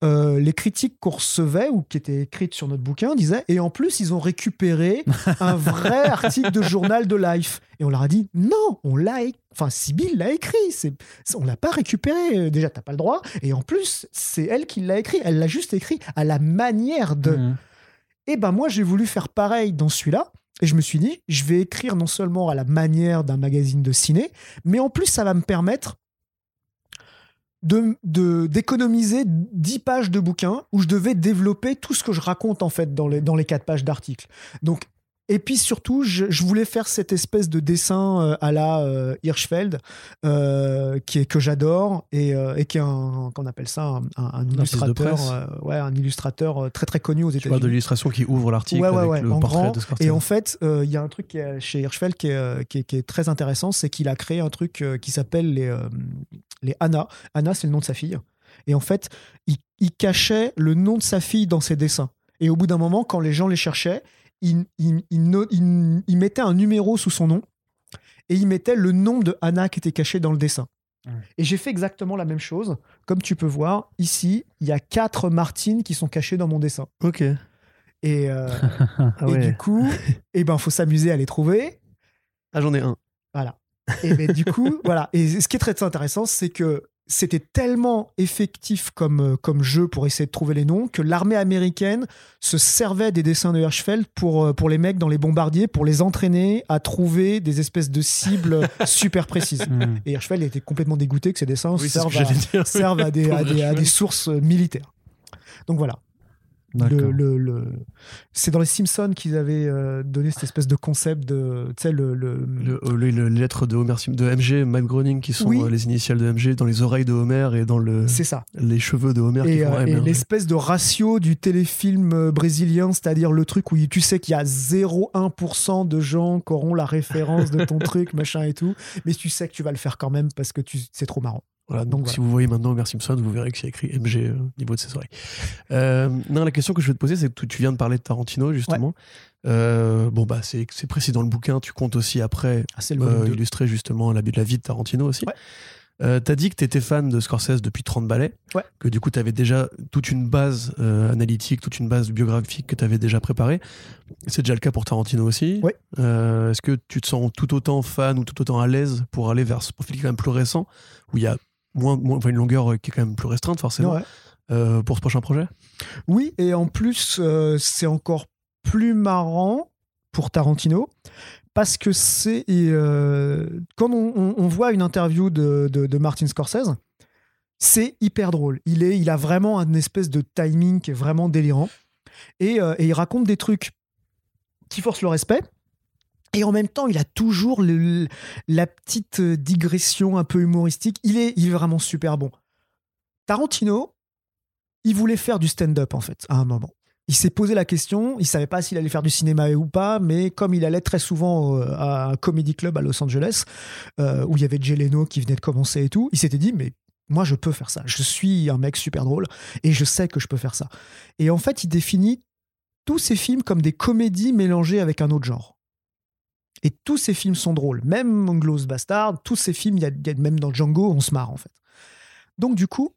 euh, les critiques qu'on recevait ou qui étaient écrites sur notre bouquin disaient et en plus ils ont récupéré un vrai article de journal de Life. Et on leur a dit non on l'a enfin Sibyl l'a écrit c'est on l'a pas récupéré. Déjà t'as pas le droit. Et en plus c'est elle qui l'a écrit. Elle l'a juste écrit à la manière de. Mmh. et ben moi j'ai voulu faire pareil dans celui-là. Et je me suis dit je vais écrire non seulement à la manière d'un magazine de ciné mais en plus ça va me permettre de d'économiser 10 pages de bouquin où je devais développer tout ce que je raconte en fait dans les, dans les 4 pages d'articles. Donc et puis surtout, je, voulais faire cette espèce de dessin euh, à la euh, Hirschfeld, euh, qui est que j'adore et, qui est un qu'on appelle ça un, illustrateur, ouais, un illustrateur très très connu aux États-Unis. de l'illustration qui ouvre l'article avec le portrait de Et en fait, il y a un truc qui est, chez Hirschfeld qui est, qui est, très intéressant, c'est qu'il a créé un truc qui s'appelle les les Anna. Anna, c'est le nom de sa fille. Et en fait, il, il cachait le nom de sa fille dans ses dessins. Et au bout d'un moment, quand les gens les cherchaient, il, il, mettait un numéro sous son nom et il mettait le nom de Anna qui était caché dans le dessin. Et j'ai fait exactement la même chose. Comme tu peux voir, ici, il y a quatre Martines qui sont cachées dans mon dessin. Ok. Et, euh, ah du coup, eh ben, faut s'amuser à les trouver. Ah, j'en ai un. Voilà. Et ben, du coup, voilà. Et ce qui est très intéressant, c'est que c'était tellement effectif comme, euh, comme jeu pour essayer de trouver les noms que l'armée américaine se servait des dessins de Hirschfeld pour, euh, pour les mecs dans les bombardiers, pour les entraîner à trouver des espèces de cibles super précises. Hmm. Et Hirschfeld était complètement dégoûté que ces dessins servent, à, des, à, des, sources militaires. Donc voilà. Le, le, C'est dans les Simpsons qu'ils avaient euh, donné cette espèce de concept de. Tu sais, le. le... les lettres de, Homer, de MG, Mike Groening, qui sont euh, les initiales de MG, dans les oreilles de Homer et dans le. C'est ça. Les cheveux de Homer. Et, euh, et l'espèce de ratio du téléfilm brésilien, c'est-à-dire le truc où tu sais qu'il y a 0,1% de gens qui auront la référence de ton truc, machin et tout, mais tu sais que tu vas le faire quand même parce que tu... c'est trop marrant. Voilà, donc, si vous voyez maintenant Homer Simpson, vous verrez y a écrit MG au niveau de ses oreilles. Euh, non, la question que je vais te poser, c'est que tu viens de parler de Tarantino, justement. Euh, bon, bah, c'est précis dans le bouquin. Tu comptes aussi après ah, euh, illustrer justement la, la vie de Tarantino aussi. Ouais. T'as dit que tu étais fan de Scorsese depuis 30 ballets, que du coup tu avais déjà toute une base analytique, toute une base biographique que tu avais déjà préparée. C'est déjà le cas pour Tarantino aussi. Est-ce que tu te sens tout autant fan ou tout autant à l'aise pour aller vers ce profil quand même plus récent, où il y a moins, une longueur qui est quand même plus restreinte forcément euh, pour ce prochain projet Oui, et en plus, euh, c'est encore plus marrant pour Tarantino parce que c'est euh, quand on, voit une interview de, de, Martin Scorsese, c'est hyper drôle. Il, est, il a vraiment un espèce de timing qui est vraiment délirant. Et, et il raconte des trucs qui forcent le respect, et en même temps, il a toujours la petite euh, digression un peu humoristique. Il est, vraiment super bon. Tarantino, il voulait faire du stand-up en fait, à un moment. Il s'est posé la question, il savait pas s'il allait faire du cinéma ou pas, mais comme il allait très souvent euh, à un comedy club à Los Angeles, euh, où il y avait Jay qui venait de commencer et tout, il s'était dit, mais moi je peux faire ça. Je suis un mec super drôle et je sais que je peux faire ça. Et en fait, il définit tous ses films comme des comédies mélangées avec un autre genre. Et tous ces films sont drôles. Même Anglos Bastard, tous ces films, y a, même dans Django, on se marre en fait. Donc du coup,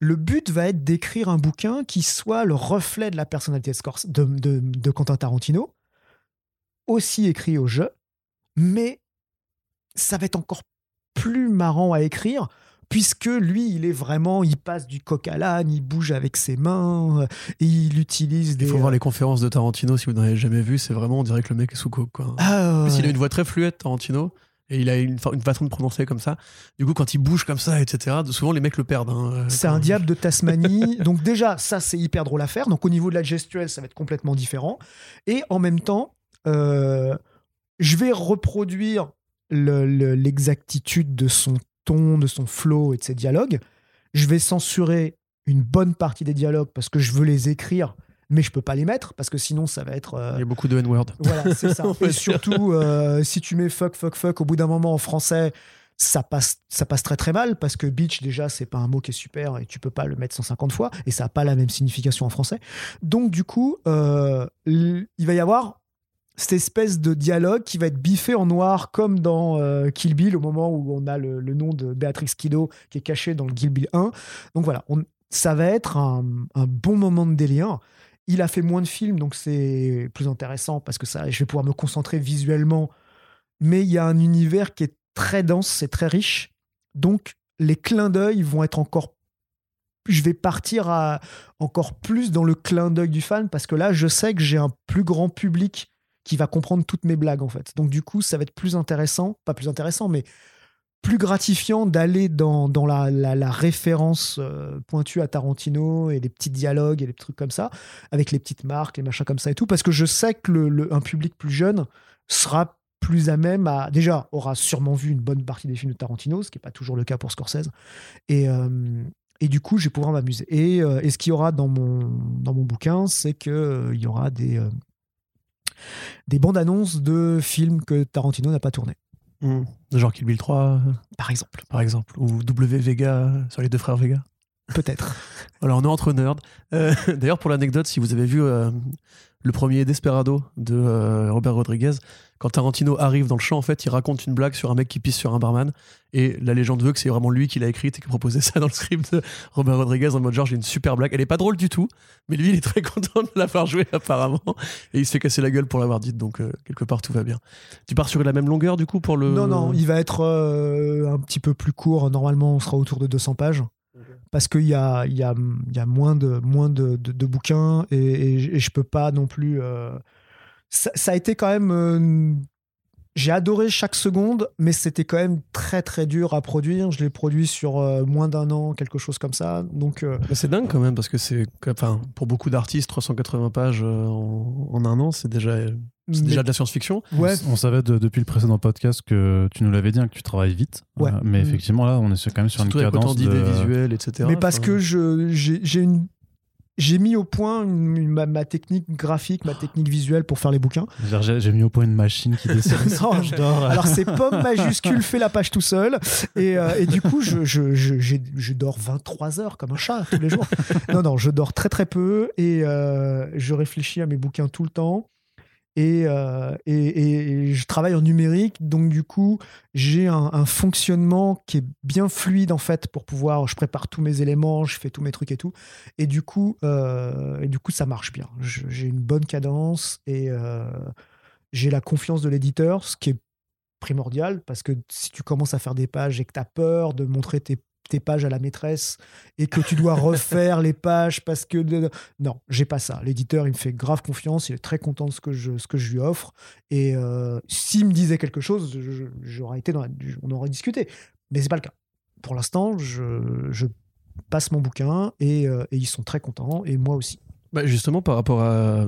le but va être d'écrire un bouquin qui soit le reflet de la personnalité de, de, Quentin Tarantino, aussi écrit au jeu, mais ça va être encore plus marrant à écrire puisque lui, il est vraiment, il passe du coq à l'âne, il bouge avec ses mains, et il utilise des. Il faut voir les conférences de Tarantino si vous n'avez jamais vu, c'est vraiment, on dirait que le mec est sous coke. Quoi. Ah, il a une voix très fluette, Tarantino. Et il a une, une, façon de prononcer comme ça. Du coup, quand il bouge comme ça, etc., souvent les mecs le perdent. Hein, euh, c'est un diable de Tasmanie. donc, déjà, ça, c'est hyper drôle à faire. Donc, au niveau de la gestuelle, ça va être complètement différent. Et en même temps, euh, je vais reproduire l'exactitude de son ton, de son flow et de ses dialogues. Je vais censurer une bonne partie des dialogues parce que je veux les écrire mais je peux pas les mettre parce que sinon ça va être. Euh, Il y a beaucoup de N-word. Voilà, c'est ça. et surtout, euh, si tu mets fuck, fuck, fuck, au bout d'un moment en français, ça passe, ça passe très très mal parce que bitch, déjà, c'est pas un mot qui est super et tu peux pas le mettre 150 fois et ça a pas la même signification en français. Donc, du coup, euh, il va y avoir cette espèce de dialogue qui va être biffé en noir comme dans Kill Bill au moment où on a le, nom de Béatrix Kiddo qui est caché dans le Kill Bill 1. Donc voilà, ça va être un, bon moment de délire. Il a fait moins de films, donc c'est plus intéressant parce que ça, je vais pouvoir me concentrer visuellement. Mais il y a un univers qui est très dense, c'est très riche. Donc les clins d'œil vont être encore. Je vais partir encore plus dans le clin d'œil du fan parce que là, je sais que j'ai un plus grand public qui va comprendre toutes mes blagues en fait. Donc du coup, ça va être plus intéressant, pas plus intéressant, mais plus gratifiant d'aller dans, dans la, la, référence euh, pointue à Tarantino et les petits dialogues et les trucs comme ça, avec les petites marques, les machins comme ça et tout, parce que je sais que le, un public plus jeune sera plus à même à. Déjà, aura sûrement vu une bonne partie des films de Tarantino, ce qui n'est pas toujours le cas pour Scorsese. Et, euh, et du coup, je vais pouvoir m'amuser. Et, euh, et, ce qu'il y aura dans mon, dans mon bouquin, c'est qu'il il y aura des, des bandes annonces de films que Tarantino n'a pas tournés. Mmh. Genre Kill Bill 3 Par exemple. Par exemple. Ou W Vega sur les deux frères Vega Peut-être. Alors on est entre nerds. Euh, d'ailleurs, pour l'anecdote, si vous avez vu euh, le premier Desperado de euh, Robert Rodriguez, quand Tarantino arrive dans le champ, en fait, il raconte une blague sur un mec qui pisse sur un barman. Et la légende veut que c'est vraiment lui qui l'a écrite et qui proposait ça dans le script de Robert Rodriguez en mode genre j'ai une super blague. Elle est pas drôle du tout, mais lui il est très content de l'avoir joué apparemment. Et il se fait casser la gueule pour l'avoir dite, donc euh, quelque part tout va bien. Tu pars sur la même longueur du coup pour le. Non, non, il va être euh, un petit peu plus court. Normalement, on sera autour de 200 pages parce qu'il y a, y, a, y a moins de, moins de, de, bouquins et, et, je peux pas non plus. Euh, ça, ça, a été quand même. Euh, j'ai adoré chaque seconde, mais c'était quand même très très dur à produire. Je l'ai produit sur euh, moins d'un an, quelque chose comme ça. Donc c'est dingue quand même parce que c'est, enfin, pour beaucoup d'artistes, 380 pages en, en un an, c'est déjà c'est déjà de la science-fiction. Ouais. On savait depuis le précédent podcast que tu nous l'avais dit hein, que tu travailles vite. Ouais. Euh, mais mm. effectivement, là, on est quand même sur une cadence d'idées de... visuelles, etc. Mais parce que j'ai une j'ai mis au point ma, technique graphique, ma technique visuelle pour faire les bouquins. J'ai mis au point une machine qui dessine. non, je dors. Alors c'est pomme majuscule fait la page tout seul. Et, euh, et du coup, je, je, je, je, dors 23 heures comme un chat tous les jours. non, non, je dors très très peu et euh, je réfléchis à mes bouquins tout le temps. Euh, et, je travaille en numérique, donc du coup, j'ai un, fonctionnement qui est bien fluide en fait pour pouvoir. Je prépare tous mes éléments, je fais tous mes trucs et tout, et du coup, euh, et du coup, ça marche bien. J'ai une bonne cadence et euh, j'ai la confiance de l'éditeur, ce qui est primordial parce que si tu commences à faire des pages et que tu as peur de montrer tes tes pages à la maîtresse et que tu dois refaire les pages parce que non j'ai pas ça. L'éditeur il me fait grave confiance il est très content de ce que je ce que je lui offre et euh, s'il me disait quelque chose j'aurais été dans on aurait discuté. Mais c'est pas le cas. Pour l'instant je, je, passe mon bouquin et, euh, et ils sont très contents et moi aussi bah, justement, par rapport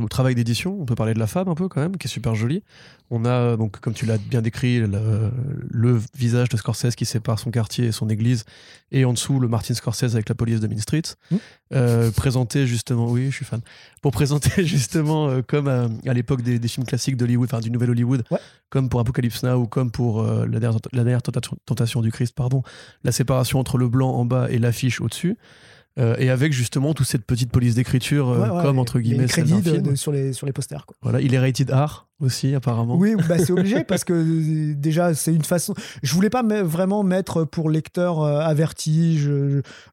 au travail d'édition, on peut parler de la femme un peu quand même, qui est super jolie. On a, donc, comme tu l'as bien décrit, le, visage de Scorsese qui sépare son quartier et son église, et en dessous le Martin Scorsese avec la police de Main Street, mmh. euh, présenté justement, oui, je suis fan, pour présenter justement euh, comme à, l'époque des, films classiques d'Hollywood, enfin du nouvel Hollywood, comme pour Apocalypse Now ou comme pour euh, la, dernière, la dernière tentation du Christ, pardon, la séparation entre le blanc en bas et l'affiche au-dessus. Euh, et avec justement toute cette petite police d'écriture euh, comme entre guillemets les crédits sur les sur les posters quoi. voilà il est rated R aussi, apparemment. Oui, bah, c'est obligé parce que euh, déjà, c'est une façon. Je voulais pas vraiment mettre pour lecteur euh, averti.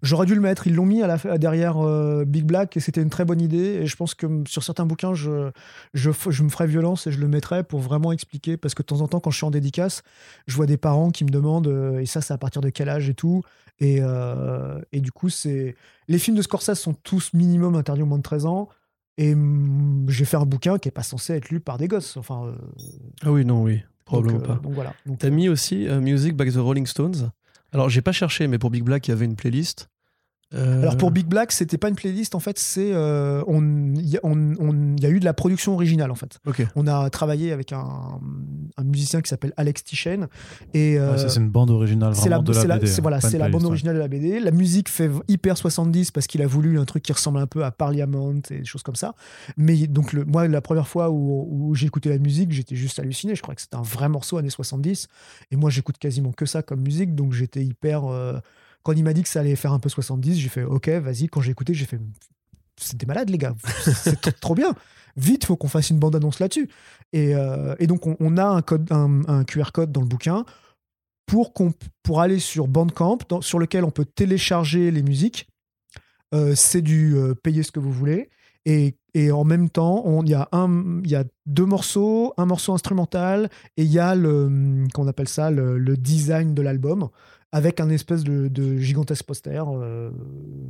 J'aurais dû le mettre. Ils l'ont mis à la, derrière Big Black et c'était une très bonne idée. Et je pense que sur certains bouquins, je, je, je, me ferais violence et je le mettrais pour vraiment expliquer. Parce que de temps en temps, quand je suis en dédicace, je vois des parents qui me demandent et ça, c'est à partir de quel âge et tout. Et, et du coup, c'est les films de Scorsese sont tous minimum interdits au moins de 13 ans. Et mm, j'ai fait un bouquin qui n'est pas censé être lu par des gosses. Enfin, euh, ah oui, non, oui, probablement donc, pas. Donc voilà. T'as mis aussi euh, Music by the Rolling Stones. Alors, j'ai pas cherché, mais pour Big Black, il y avait une playlist. Euh, Alors pour Big Black, c'était pas une playlist en fait, c'est euh, on il y, a eu de la production originale en fait. On a travaillé avec un, musicien qui s'appelle Alex Tichen et euh, c'est une bande originale c'est la, de la, BD. C'est voilà, c'est la bande originale de la BD. La musique fait hyper 70 parce qu'il a voulu un truc qui ressemble un peu à Parliament et des choses comme ça. Mais donc le, moi la première fois où, où j'ai écouté la musique, j'étais juste halluciné. Je crois que c'était un vrai morceau années 70 et moi j'écoute quasiment que ça comme musique, donc j'étais hyper quand il m'a dit que ça allait faire un peu 70, j'ai fait OK, vas-y. Quand j'ai écouté, j'ai fait c'était malade, les gars. C'est trop bien. Vite, faut qu'on fasse une bande-annonce là-dessus. Et, euh, donc, on, a un, QR code dans le bouquin pour, aller sur Bandcamp, sur lequel on peut télécharger les musiques. Euh, c'est du euh, payer ce que vous voulez. Et, en même temps, il y, a y a deux morceaux, un morceau instrumental, et il y a le, qu'on appelle ça, le design de l'album avec un espèce de, gigantesque poster euh,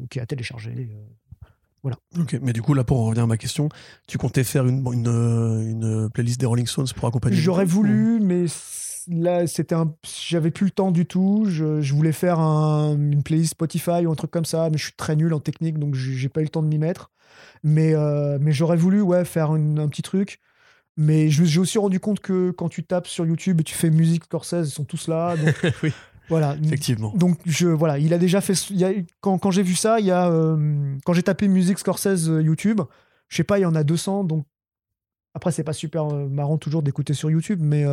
qui est à télécharger. Euh, voilà. Ok, mais du coup, là, pour revenir à ma question, tu comptais faire une, une, une playlist des Rolling Stones pour accompagner J'aurais voulu, mais là, c'était un... j'avais plus le temps du tout. Je, je voulais faire un, une playlist Spotify ou un truc comme ça, mais je suis très nul en technique, donc j'ai pas eu le temps de m'y mettre. Mais, euh, mais j'aurais voulu ouais, faire un petit truc. Mais j'ai aussi rendu compte que quand tu tapes sur YouTube et tu fais musique Scorsese, ils sont tous là. Donc oui. Voilà. Effectivement. Donc, je, voilà, il a déjà fait. Il quand, quand j'ai vu ça, il y a, euh, quand j'ai tapé musique Scorsese euh, YouTube, je sais pas, il y en a 200. Donc, après, c'est pas super euh, marrant toujours d'écouter sur YouTube, mais,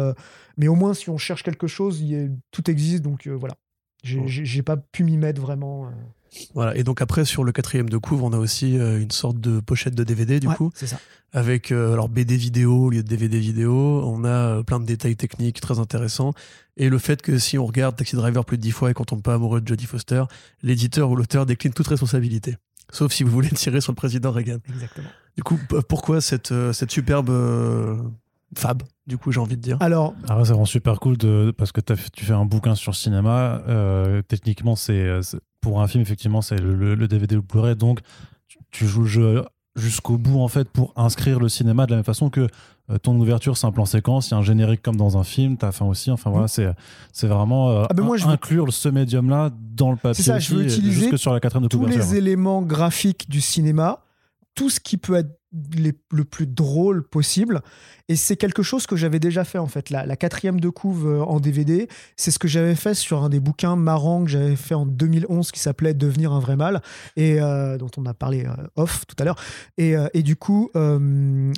mais au moins, si on cherche quelque chose, il tout existe. Donc, voilà. J'ai pas pu m'y mettre vraiment. Voilà, et donc après, sur le quatrième de couvre, on a aussi une sorte de pochette de DVD, du coup. C'est ça. Avec alors BD vidéo au lieu de DVD vidéo. On a plein de détails techniques très intéressants. Et le fait que si on regarde Taxi Driver plus de dix fois et qu'on tombe pas amoureux de Jodie Foster, l'éditeur ou l'auteur décline toute responsabilité. Sauf si vous voulez tirer sur le président Reagan. Exactement. Du coup, pourquoi cette, euh, cette superbe euh, fab, du coup, j'ai envie de dire Alors, Alors ah ça rend super cool de, parce que tu fais un bouquin sur le cinéma. Euh, techniquement, c'est pour un film, effectivement, c'est le, DVD ou le Blu-ray. Donc, tu, joues le jeu jusqu'au bout, en fait, pour inscrire le cinéma de la même façon que euh, ton ouverture, c'est un plan séquence, il y a un générique comme dans un film, ta fin aussi. Enfin voilà, mm. c'est c'est vraiment euh, ah ben moi, je inclure ce médium-là dans le papier. C'est ça, je veux utiliser jusque sur la quatrième de tous les éléments graphiques du cinéma, tout ce qui peut être le plus drôle possible. Et c'est quelque chose que j'avais déjà fait en fait. La, la quatrième de couve euh, en DVD, c'est ce que j'avais fait sur un des bouquins marrants que j'avais fait en 2011 qui s'appelait Devenir un vrai mal et euh, dont on a parlé euh, off tout à l'heure. Et, et, du coup,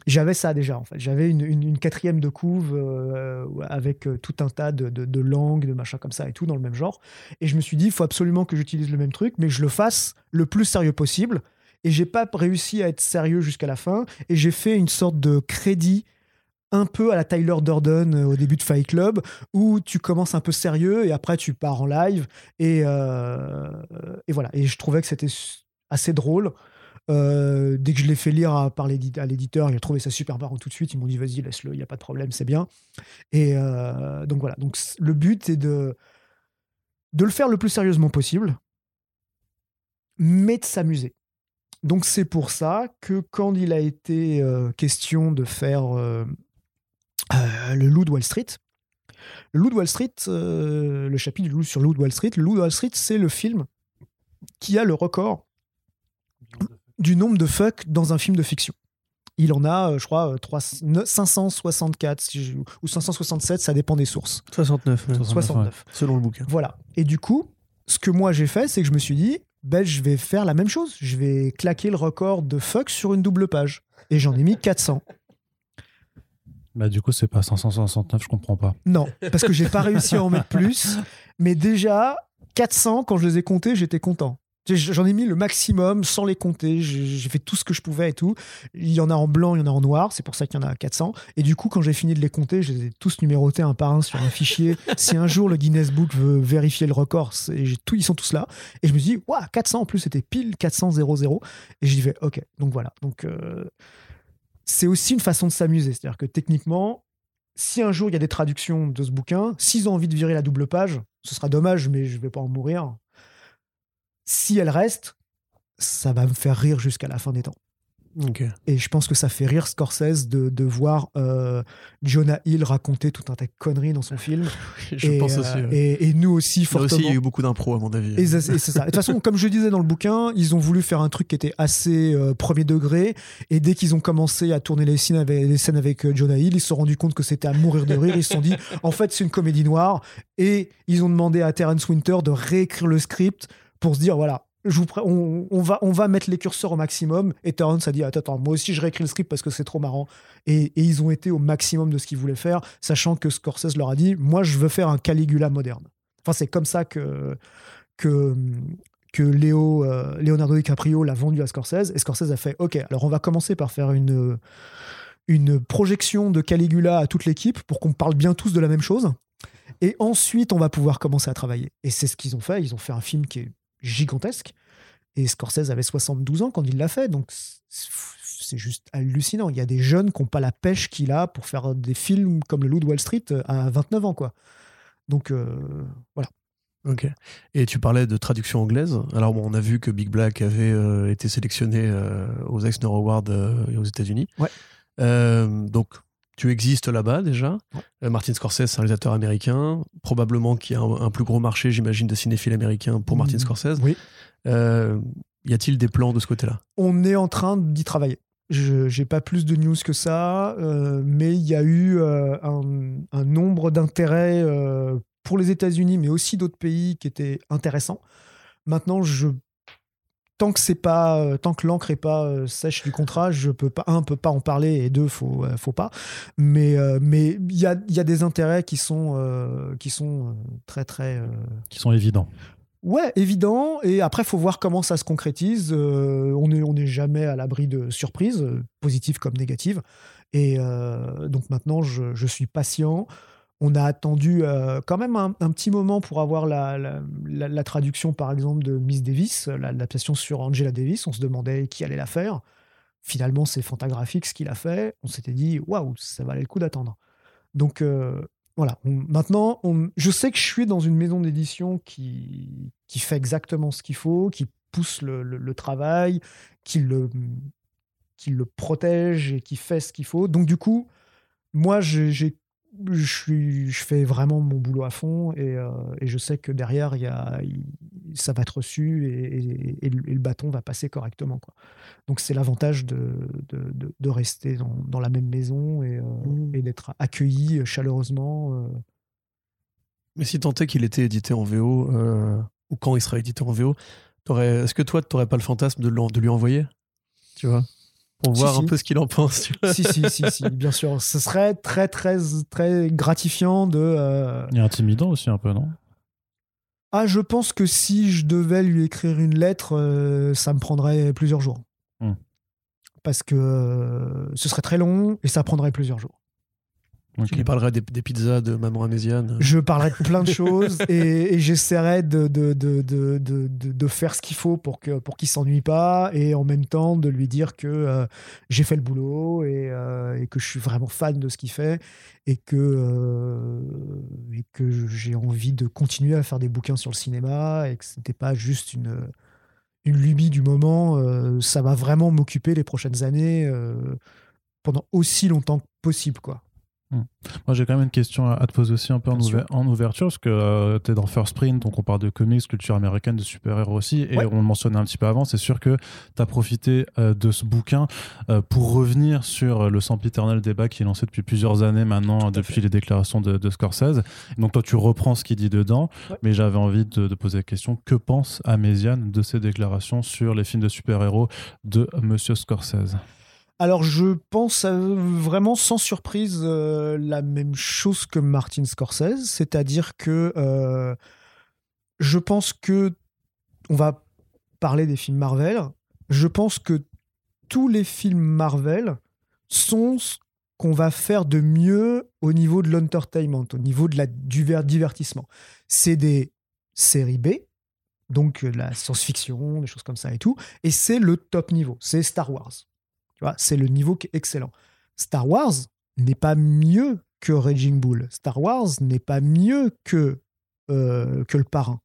j'avais ça déjà en fait. J'avais une, une, quatrième de couve avec tout un tas de, de, de, langues, de machins comme ça et tout dans le même genre. Et je me suis dit, il faut absolument que j'utilise le même truc, mais je le fasse le plus sérieux possible et j'ai pas réussi à être sérieux jusqu'à la fin et j'ai fait une sorte de crédit un peu à la Tyler Durden euh, au début de Fight Club, où tu commences un peu sérieux et après tu pars en live. Et, euh, et voilà. Et je trouvais que c'était assez drôle. Euh, dès que je l'ai fait lire à, par à l'éditeur, il a trouvé ça super marrant tout de suite. Ils m'ont dit vas-y, laisse-le, il n'y a pas de problème, c'est bien. Et donc voilà. Donc le but est de, de le faire le plus sérieusement possible, mais de s'amuser. Donc c'est pour ça que quand il a été euh, question de faire euh, euh, le loup de Wall Street, le loup de Wall Street, le chapitre du loup sur le loup de Wall Street, le loup de Wall Street, c'est le film qui a le record du nombre de fuck dans un film de fiction. Il en a, je crois, 3, 564 ou 567, ça dépend des sources. 69. 69. Selon le bouquin. Voilà. Et du coup, ce que moi j'ai fait, c'est que je me suis dit, ben, je vais faire la même chose. Je vais claquer le record de fuck sur une double page. Et j'en ai mis 400. Bah, du coup, c'est pas 569, je comprends pas. Non, parce que j'ai pas réussi à en mettre plus. Mais déjà, 400, quand je les ai comptés, j'étais content. J'en ai mis le maximum sans les compter. J'ai fait tout ce que je pouvais et tout. Il y en a en blanc, il y en a en noir. C'est pour ça qu'il y en a 400. Et du coup, quand j'ai fini de les compter, je les ai tous numérotés un par un sur un fichier. si un jour le Guinness Book veut vérifier le record, tout, ils sont tous là. Et je me dis, waouh, 400 en plus, c'était pile 400 00. Et je dis, ok, donc voilà. Donc, euh, c'est aussi une façon de s'amuser. C'est-à-dire que techniquement, si un jour il y a des traductions de ce bouquin, s'ils ont envie de virer la double page, ce sera dommage, mais je vais pas en mourir. Si elle reste, ça va me faire rire jusqu'à la fin des temps. Et je pense que ça fait rire Scorsese de, de voir euh, Jonah Hill raconter tout un tas de conneries dans son film. je et, pense aussi. Euh, et, nous aussi, fortement. Là aussi, il y a eu beaucoup d'impro, à mon avis. Et, c'est ça. de toute façon, comme je disais dans le bouquin, ils ont voulu faire un truc qui était assez euh, premier degré. Et dès qu'ils ont commencé à tourner les scènes avec, les scènes avec Jonah Hill, ils se sont rendus compte que c'était à mourir de rire. Ils se sont dit, en fait, c'est une comédie noire. Et ils ont demandé à Terence Winter de réécrire le script pour se dire, voilà, je vous on, va, on va mettre les curseurs au maximum. Et Terrence a dit attends, attends, moi aussi je réécris le script parce que c'est trop marrant. Et, ils ont été au maximum de ce qu'ils voulaient faire, sachant que Scorsese leur a dit moi je veux faire un Caligula moderne. Enfin, c'est comme ça que, que, que Léo, euh, Leonardo DiCaprio l'a vendu à Scorsese. Et Scorsese a fait ok, alors on va commencer par faire une, une projection de Caligula à toute l'équipe pour qu'on parle bien tous de la même chose. Et ensuite, on va pouvoir commencer à travailler. Et c'est ce qu'ils ont fait. Ils ont fait un film qui est gigantesque. Et Scorsese avait 72 ans quand il l'a fait, donc c'est juste hallucinant. Il y a des jeunes qui n'ont pas la pêche qu'il a pour faire des films comme Le Loup de Wall Street euh, à 29 ans, quoi. Donc euh, voilà. Ok. Et tu parlais de traduction anglaise. Alors on a vu que Big Black avait euh, été sélectionné aux Eisner Awards aux États-Unis. Ouais. donc tu existes là-bas déjà. Euh, Martin Scorsese, c'est un réalisateur américain, probablement qui a un, plus gros marché, j'imagine, de cinéphiles américains pour Martin mm. Scorsese. Oui. Euh, y a-t-il des plans de ce côté-là? On est en train d'y travailler. Je n'ai pas plus de news que ça, euh, mais il y a eu un, un, nombre d'intérêts pour les États-Unis, mais aussi d'autres pays qui étaient intéressants. Maintenant, je tant que c'est pas euh, tant que l'encre est pas euh, sèche du contrat, je peux pas un peut pas en parler et deux faut euh, faut pas. Mais mais il y a, y a des intérêts qui sont qui sont très très qui sont évidents. Ouais, évident. Et après, faut voir comment ça se concrétise. on n'est on est jamais à l'abri de surprises, positives comme négatives. Et donc maintenant, je, je suis patient. On a attendu euh, quand même un, petit moment pour avoir la, traduction, par exemple, de Miss Davis, l'adaptation sur Angela Davis. On se demandait qui allait la faire. Finalement, c'est Fantagraphics qui l'a fait. On s'était dit, waouh, ça valait le coup d'attendre. Donc euh, voilà. maintenant, je sais que je suis dans une maison d'édition qui, fait exactement ce qu'il faut, qui pousse le, travail, qui le, qui le protège et qui fait ce qu'il faut. Donc du coup, moi, j'ai je, suis, je fais vraiment mon boulot à fond et, euh, et je sais que derrière, y a, ça va être reçu et, et, le, bâton va passer correctement. Quoi. Donc c'est l'avantage de, de, de, rester dans, dans, la même maison et, euh, mmh. d'être accueilli chaleureusement. Euh. Mais si tant est qu'il était édité en VO, ou quand il sera édité en VO, est-ce que toi, tu n'aurais pas le fantasme de, de lui envoyer? Tu vois? Pour voir un peu ce qu'il en pense. Si, si, si, si, bien sûr. Ce serait très, très, très gratifiant de. Euh... Il intimidant aussi un peu, non? Ah, je pense que si je devais lui écrire une lettre, euh, ça me prendrait plusieurs jours. Hmm. Parce que euh, ce serait très long et ça prendrait plusieurs jours. Tu lui parlerais des, pizzas de Maman Améziane Je parlerai de plein de choses et, j'essaierai de, de, de, de, faire ce qu'il faut pour qu'il pour qu'il s'ennuie pas et en même temps de lui dire que euh, j'ai fait le boulot et, euh, et, que je suis vraiment fan de ce qu'il fait et que, euh, et que j'ai envie de continuer à faire des bouquins sur le cinéma et que ce n'était pas juste une, une lubie du moment. ça va vraiment m'occuper les prochaines années pendant aussi longtemps que possible. quoi. Hmm. Moi, j'ai quand même une question à, te poser aussi un peu en, en, ouverture, parce que euh, tu es dans First Print, donc on parle de comics, culture américaine, de super-héros aussi, et on le mentionnait un petit peu avant, c'est sûr que tu as profité euh, de ce bouquin euh, pour revenir sur le sempiternel débat qui est lancé depuis plusieurs années maintenant, depuis les déclarations de, de, Scorsese. donc toi, tu reprends ce qu'il dit dedans, mais j'avais envie de, de, poser la question, que pense Amézian de ces déclarations sur les films de super-héros de Monsieur Scorsese? Alors, je pense vraiment sans surprise euh, la même chose que Martin Scorsese, c'est-à-dire que euh, je pense que on va parler des films Marvel, je pense que tous les films Marvel sont ce qu'on va faire de mieux au niveau de l'entertainment, au niveau de la, du divertissement. C'est des séries B, donc euh, la science-fiction, des choses comme ça et tout, et c'est le top niveau, c'est Star Wars. C'est le niveau qui est excellent. Star Wars n'est pas mieux que Raging Bull. Star Wars n'est pas mieux que, euh, que Le Parrain.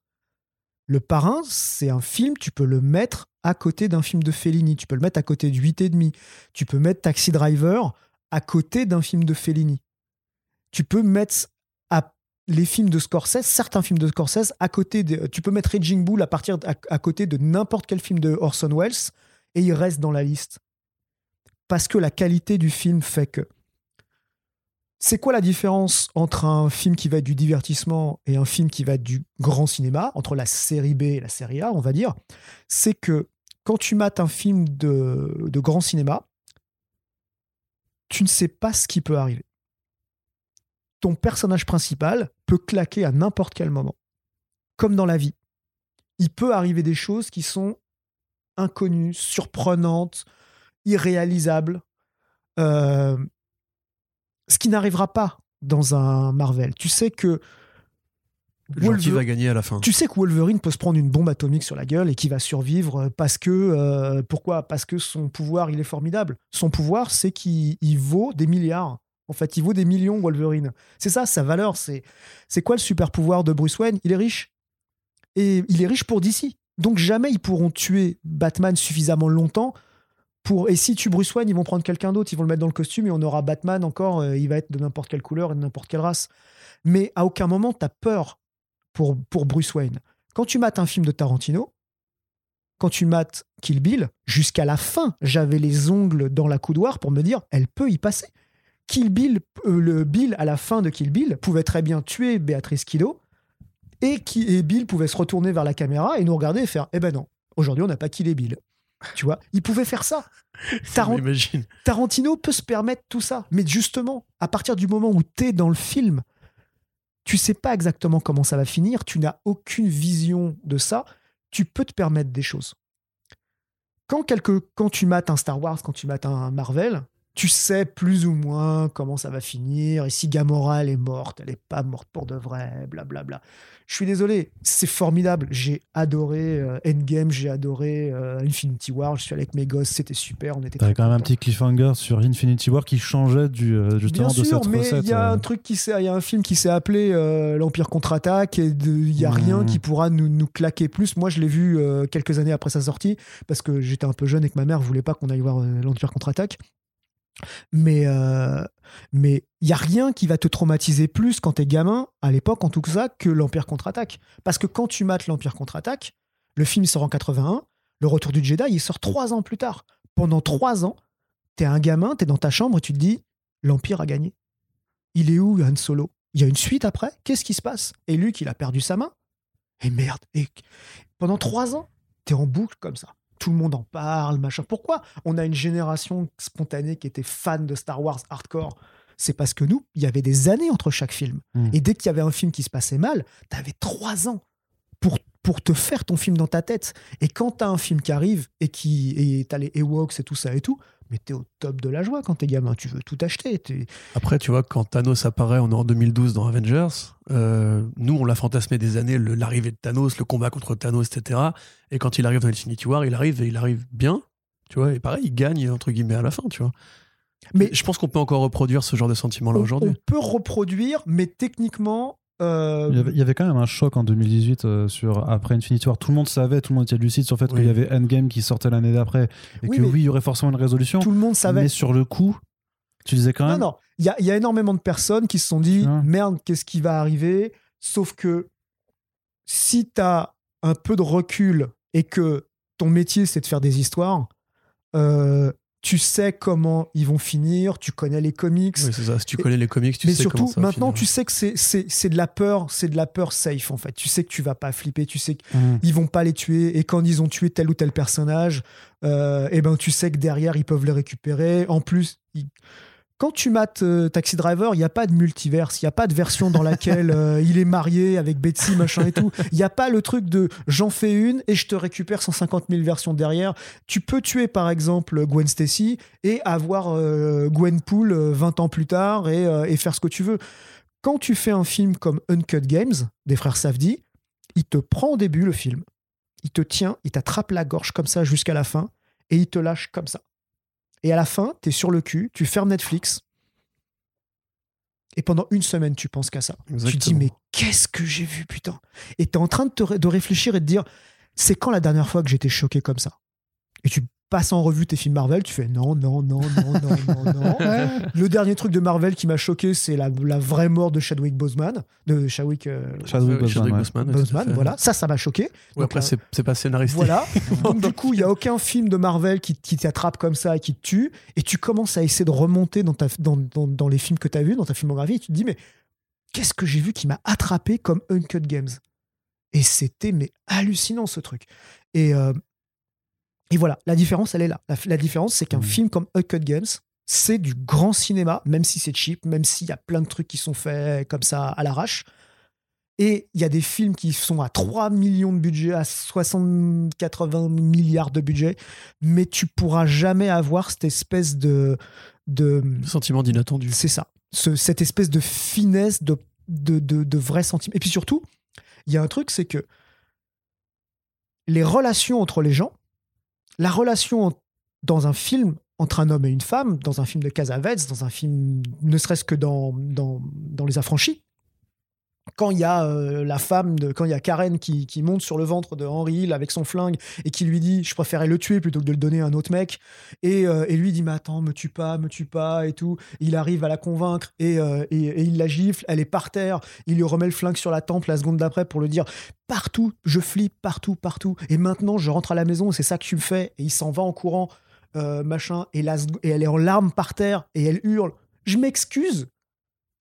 Le Parrain, c'est un film, tu peux le mettre à côté d'un film de Fellini, tu peux le mettre à côté de 8 et demi, tu peux mettre Taxi Driver à côté d'un film de Fellini. Tu peux mettre les films de Scorsese, certains films de Scorsese, à côté de, tu peux mettre Raging Bull à partir à, côté de n'importe quel film de Orson Welles et il reste dans la liste. Parce que la qualité du film fait que. C'est quoi la différence entre un film qui va être du divertissement et un film qui va être du grand cinéma, entre la série B et la série A, on va dire? C'est que quand tu mates un film de, de grand cinéma, tu ne sais pas ce qui peut arriver ton personnage principal peut claquer à n'importe quel moment. Comme dans la vie. Il peut arriver des choses qui sont inconnues, surprenantes, irréalisables. Euh, ce qui n'arrivera pas dans un Marvel. Tu sais que Wolverine va gagner à la fin. Tu sais que Wolverine peut se prendre une bombe atomique sur la gueule et qu'il va survivre parce que euh, pourquoi? Parce que son pouvoir il est formidable. Son pouvoir c'est qu'il vaut des milliards. En fait, il vaut des millions, Wolverine. C'est ça, sa valeur. C'est, c'est quoi le super pouvoir de Bruce Wayne? Il est riche. Et il est riche pour DC. Donc jamais ils pourront tuer Batman suffisamment longtemps pour. Et si tu Bruce Wayne, ils vont prendre quelqu'un d'autre, ils vont le mettre dans le costume et on aura Batman encore. Euh, il va être de n'importe quelle couleur et de n'importe quelle race. Mais à aucun moment, tu as peur pour, pour Bruce Wayne. Quand tu mates un film de Tarantino, quand tu mates Kill Bill, jusqu'à la fin, j'avais les ongles dans la coudoir pour me dire, elle peut y passer. Kill Bill, euh, le Bill à la fin de Kill Bill pouvait très bien tuer Béatrice Kiddo et, qui, Bill pouvait se retourner vers la caméra et nous regarder et faire Eh ben non, aujourd'hui on n'a pas killé Bill. Tu vois, il pouvait faire ça. Tarantino peut se permettre tout ça. Mais justement, à partir du moment où tu es dans le film, tu sais pas exactement comment ça va finir, tu n'as aucune vision de ça, tu peux te permettre des choses. Quand, quelque, quand tu mates un Star Wars, quand tu mates un Marvel, tu sais plus ou moins comment ça va finir. Et si Gamora, elle est morte, elle n'est pas morte pour de vrai, blablabla. Je suis désolé, c'est formidable. J'ai adoré euh, Endgame, j'ai adoré euh, Infinity War. Je suis allé avec mes gosses, c'était super. On était. T'avais quand même un petit cliffhanger sur Infinity War qui changeait du euh, justement Bien de sûr, cette mais Il y a un truc qui il y a un film qui s'est appelé l'Empire contre-attaque et il y a rien qui pourra nous, nous, claquer plus. Moi, je l'ai vu quelques années après sa sortie parce que j'étais un peu jeune et que ma mère voulait pas qu'on aille voir l'Empire contre-attaque. Mais euh, mais il y a rien qui va te traumatiser plus quand t'es gamin, à l'époque en tout cas, que l'Empire contre-attaque. Parce que quand tu mates l'Empire contre-attaque, le film sort en 81, le Retour du Jedi il sort trois ans plus tard. Pendant trois ans, t'es un gamin, t'es dans ta chambre et tu te dis l'Empire a gagné. Il est où Han Solo? Il y a une suite après? Qu'est-ce qui se passe? Et Luke il a perdu sa main. Et merde. Et pendant trois ans, t'es en boucle comme ça tout le monde en parle, machin. Pourquoi on a une génération spontanée qui était fan de Star Wars hardcore? C'est parce que nous, il y avait des années entre chaque film. Hmm. Et dès qu'il y avait un film qui se passait mal, tu avais trois ans pour, pour te faire ton film dans ta tête. Et quand tu as un film qui arrive et qui et as les Ewoks et tout ça et tout, mais t'es au top de la joie quand t'es gamin, tu veux tout acheter. Après, tu vois, quand Thanos apparaît, on est en 2012 dans Avengers, euh, nous, on l'a fantasmé des années, l'arrivée de Thanos, le combat contre Thanos, etc. Et quand il arrive dans Infinity War, il arrive et il arrive bien, tu vois, et pareil, il gagne, entre guillemets, à la fin, tu vois. Mais je pense qu'on peut encore reproduire ce genre de sentiment-là aujourd'hui. On peut reproduire, mais techniquement, euh, il, y avait, quand même un choc en 2018 euh, sur après Infinity War. Tout le monde savait, tout le monde était lucide sur le fait qu'il y avait Endgame qui sortait l'année d'après et que oui, il y aurait forcément une résolution. Tout le monde savait. Mais sur le coup, tu disais quand même. Non, non. Il y a, énormément de personnes qui se sont dit merde, qu'est-ce qui va arriver? Sauf que si tu as un peu de recul et que ton métier c'est de faire des histoires, euh, tu sais comment ils vont finir, tu connais les comics. Oui, c'est ça. Si tu connais les comics, tu mais sais surtout, comment ça maintenant, tu sais que c'est de la peur, c'est de la peur safe en fait. Tu sais que tu vas pas flipper, tu sais qu'ils mmh. vont pas les tuer et quand ils ont tué tel ou tel personnage, euh, eh ben tu sais que derrière ils peuvent les récupérer. En plus, quand tu mates euh, Taxi Driver, il n'y a pas de multiverse, il n'y a pas de version dans laquelle euh, il est marié avec Betsy, machin et tout. Il n'y a pas le truc de j'en fais une et je te récupère 150 000 versions derrière. Tu peux tuer par exemple Gwen Stacy et avoir euh, Gwen Pool 20 ans plus tard et, et, faire ce que tu veux. Quand tu fais un film comme Uncut Games des frères Safdie, il te prend au début le film, il te tient, il t'attrape la gorge comme ça jusqu'à la fin et il te lâche comme ça. Et à la fin, tu es sur le cul, tu fermes Netflix. Et pendant une semaine, tu penses qu'à ça. Tu te dis, mais qu'est-ce que j'ai vu, putain Et tu es en train de, te, de réfléchir et de dire, c'est quand la dernière fois que j'étais choqué comme ça? Et tu passes en revue tes films Marvel, tu fais non, non, non, non, non, non, non. Le dernier truc de Marvel qui m'a choqué, c'est la, la, vraie mort de Chadwick Boseman. De Chadwick, euh, Chadwick Boseman. Boseman, voilà. Ça, ça m'a choqué. Ouais, après, euh, c'est pas scénaristique. Voilà. Donc, du coup, il n'y a aucun film de Marvel qui, qui t'attrape comme ça et qui te tue. Et tu commences à essayer de remonter dans, ta, dans, dans, dans les films que tu as vus, dans ta filmographie. Et tu te dis, mais qu'est-ce que j'ai vu qui m'a attrapé comme Uncut Games? Et c'était mais hallucinant ce truc. Et, euh, et voilà, la différence, elle est là. La, différence, c'est qu'un mmh. film comme A Cut Games, c'est du grand cinéma, même si c'est cheap, même s'il y a plein de trucs qui sont faits comme ça à l'arrache. Et il y a des films qui sont à 3 millions de budget, à 60, 80 milliards de budget, mais tu pourras jamais avoir cette espèce de. de sentiment d'inattendu. C'est ça. cette espèce de finesse, de, de, de, de vrai sentiment. Et puis surtout, il y a un truc, c'est que les relations entre les gens, la relation dans un film entre un homme et une femme, dans un film de Casavets, dans un film, ne serait-ce que dans, dans, dans, Les Affranchis, quand il y a euh, la femme, de, quand il y a Karen qui, monte sur le ventre de Henry Hill avec son flingue et qui lui dit Je préférais le tuer plutôt que de le donner à un autre mec. Et, euh, lui dit Mais attends, me tue pas, me tue pas et tout. il arrive à la convaincre et, euh, et, il la gifle. Elle est par terre. Il lui remet le flingue sur la tempe la seconde d'après pour le dire Partout, je flippe, partout, partout. Et maintenant, je rentre à la maison, c'est ça que tu me fais. Et il s'en va en courant, machin. Et, et elle est en larmes par terre et elle hurle Je m'excuse.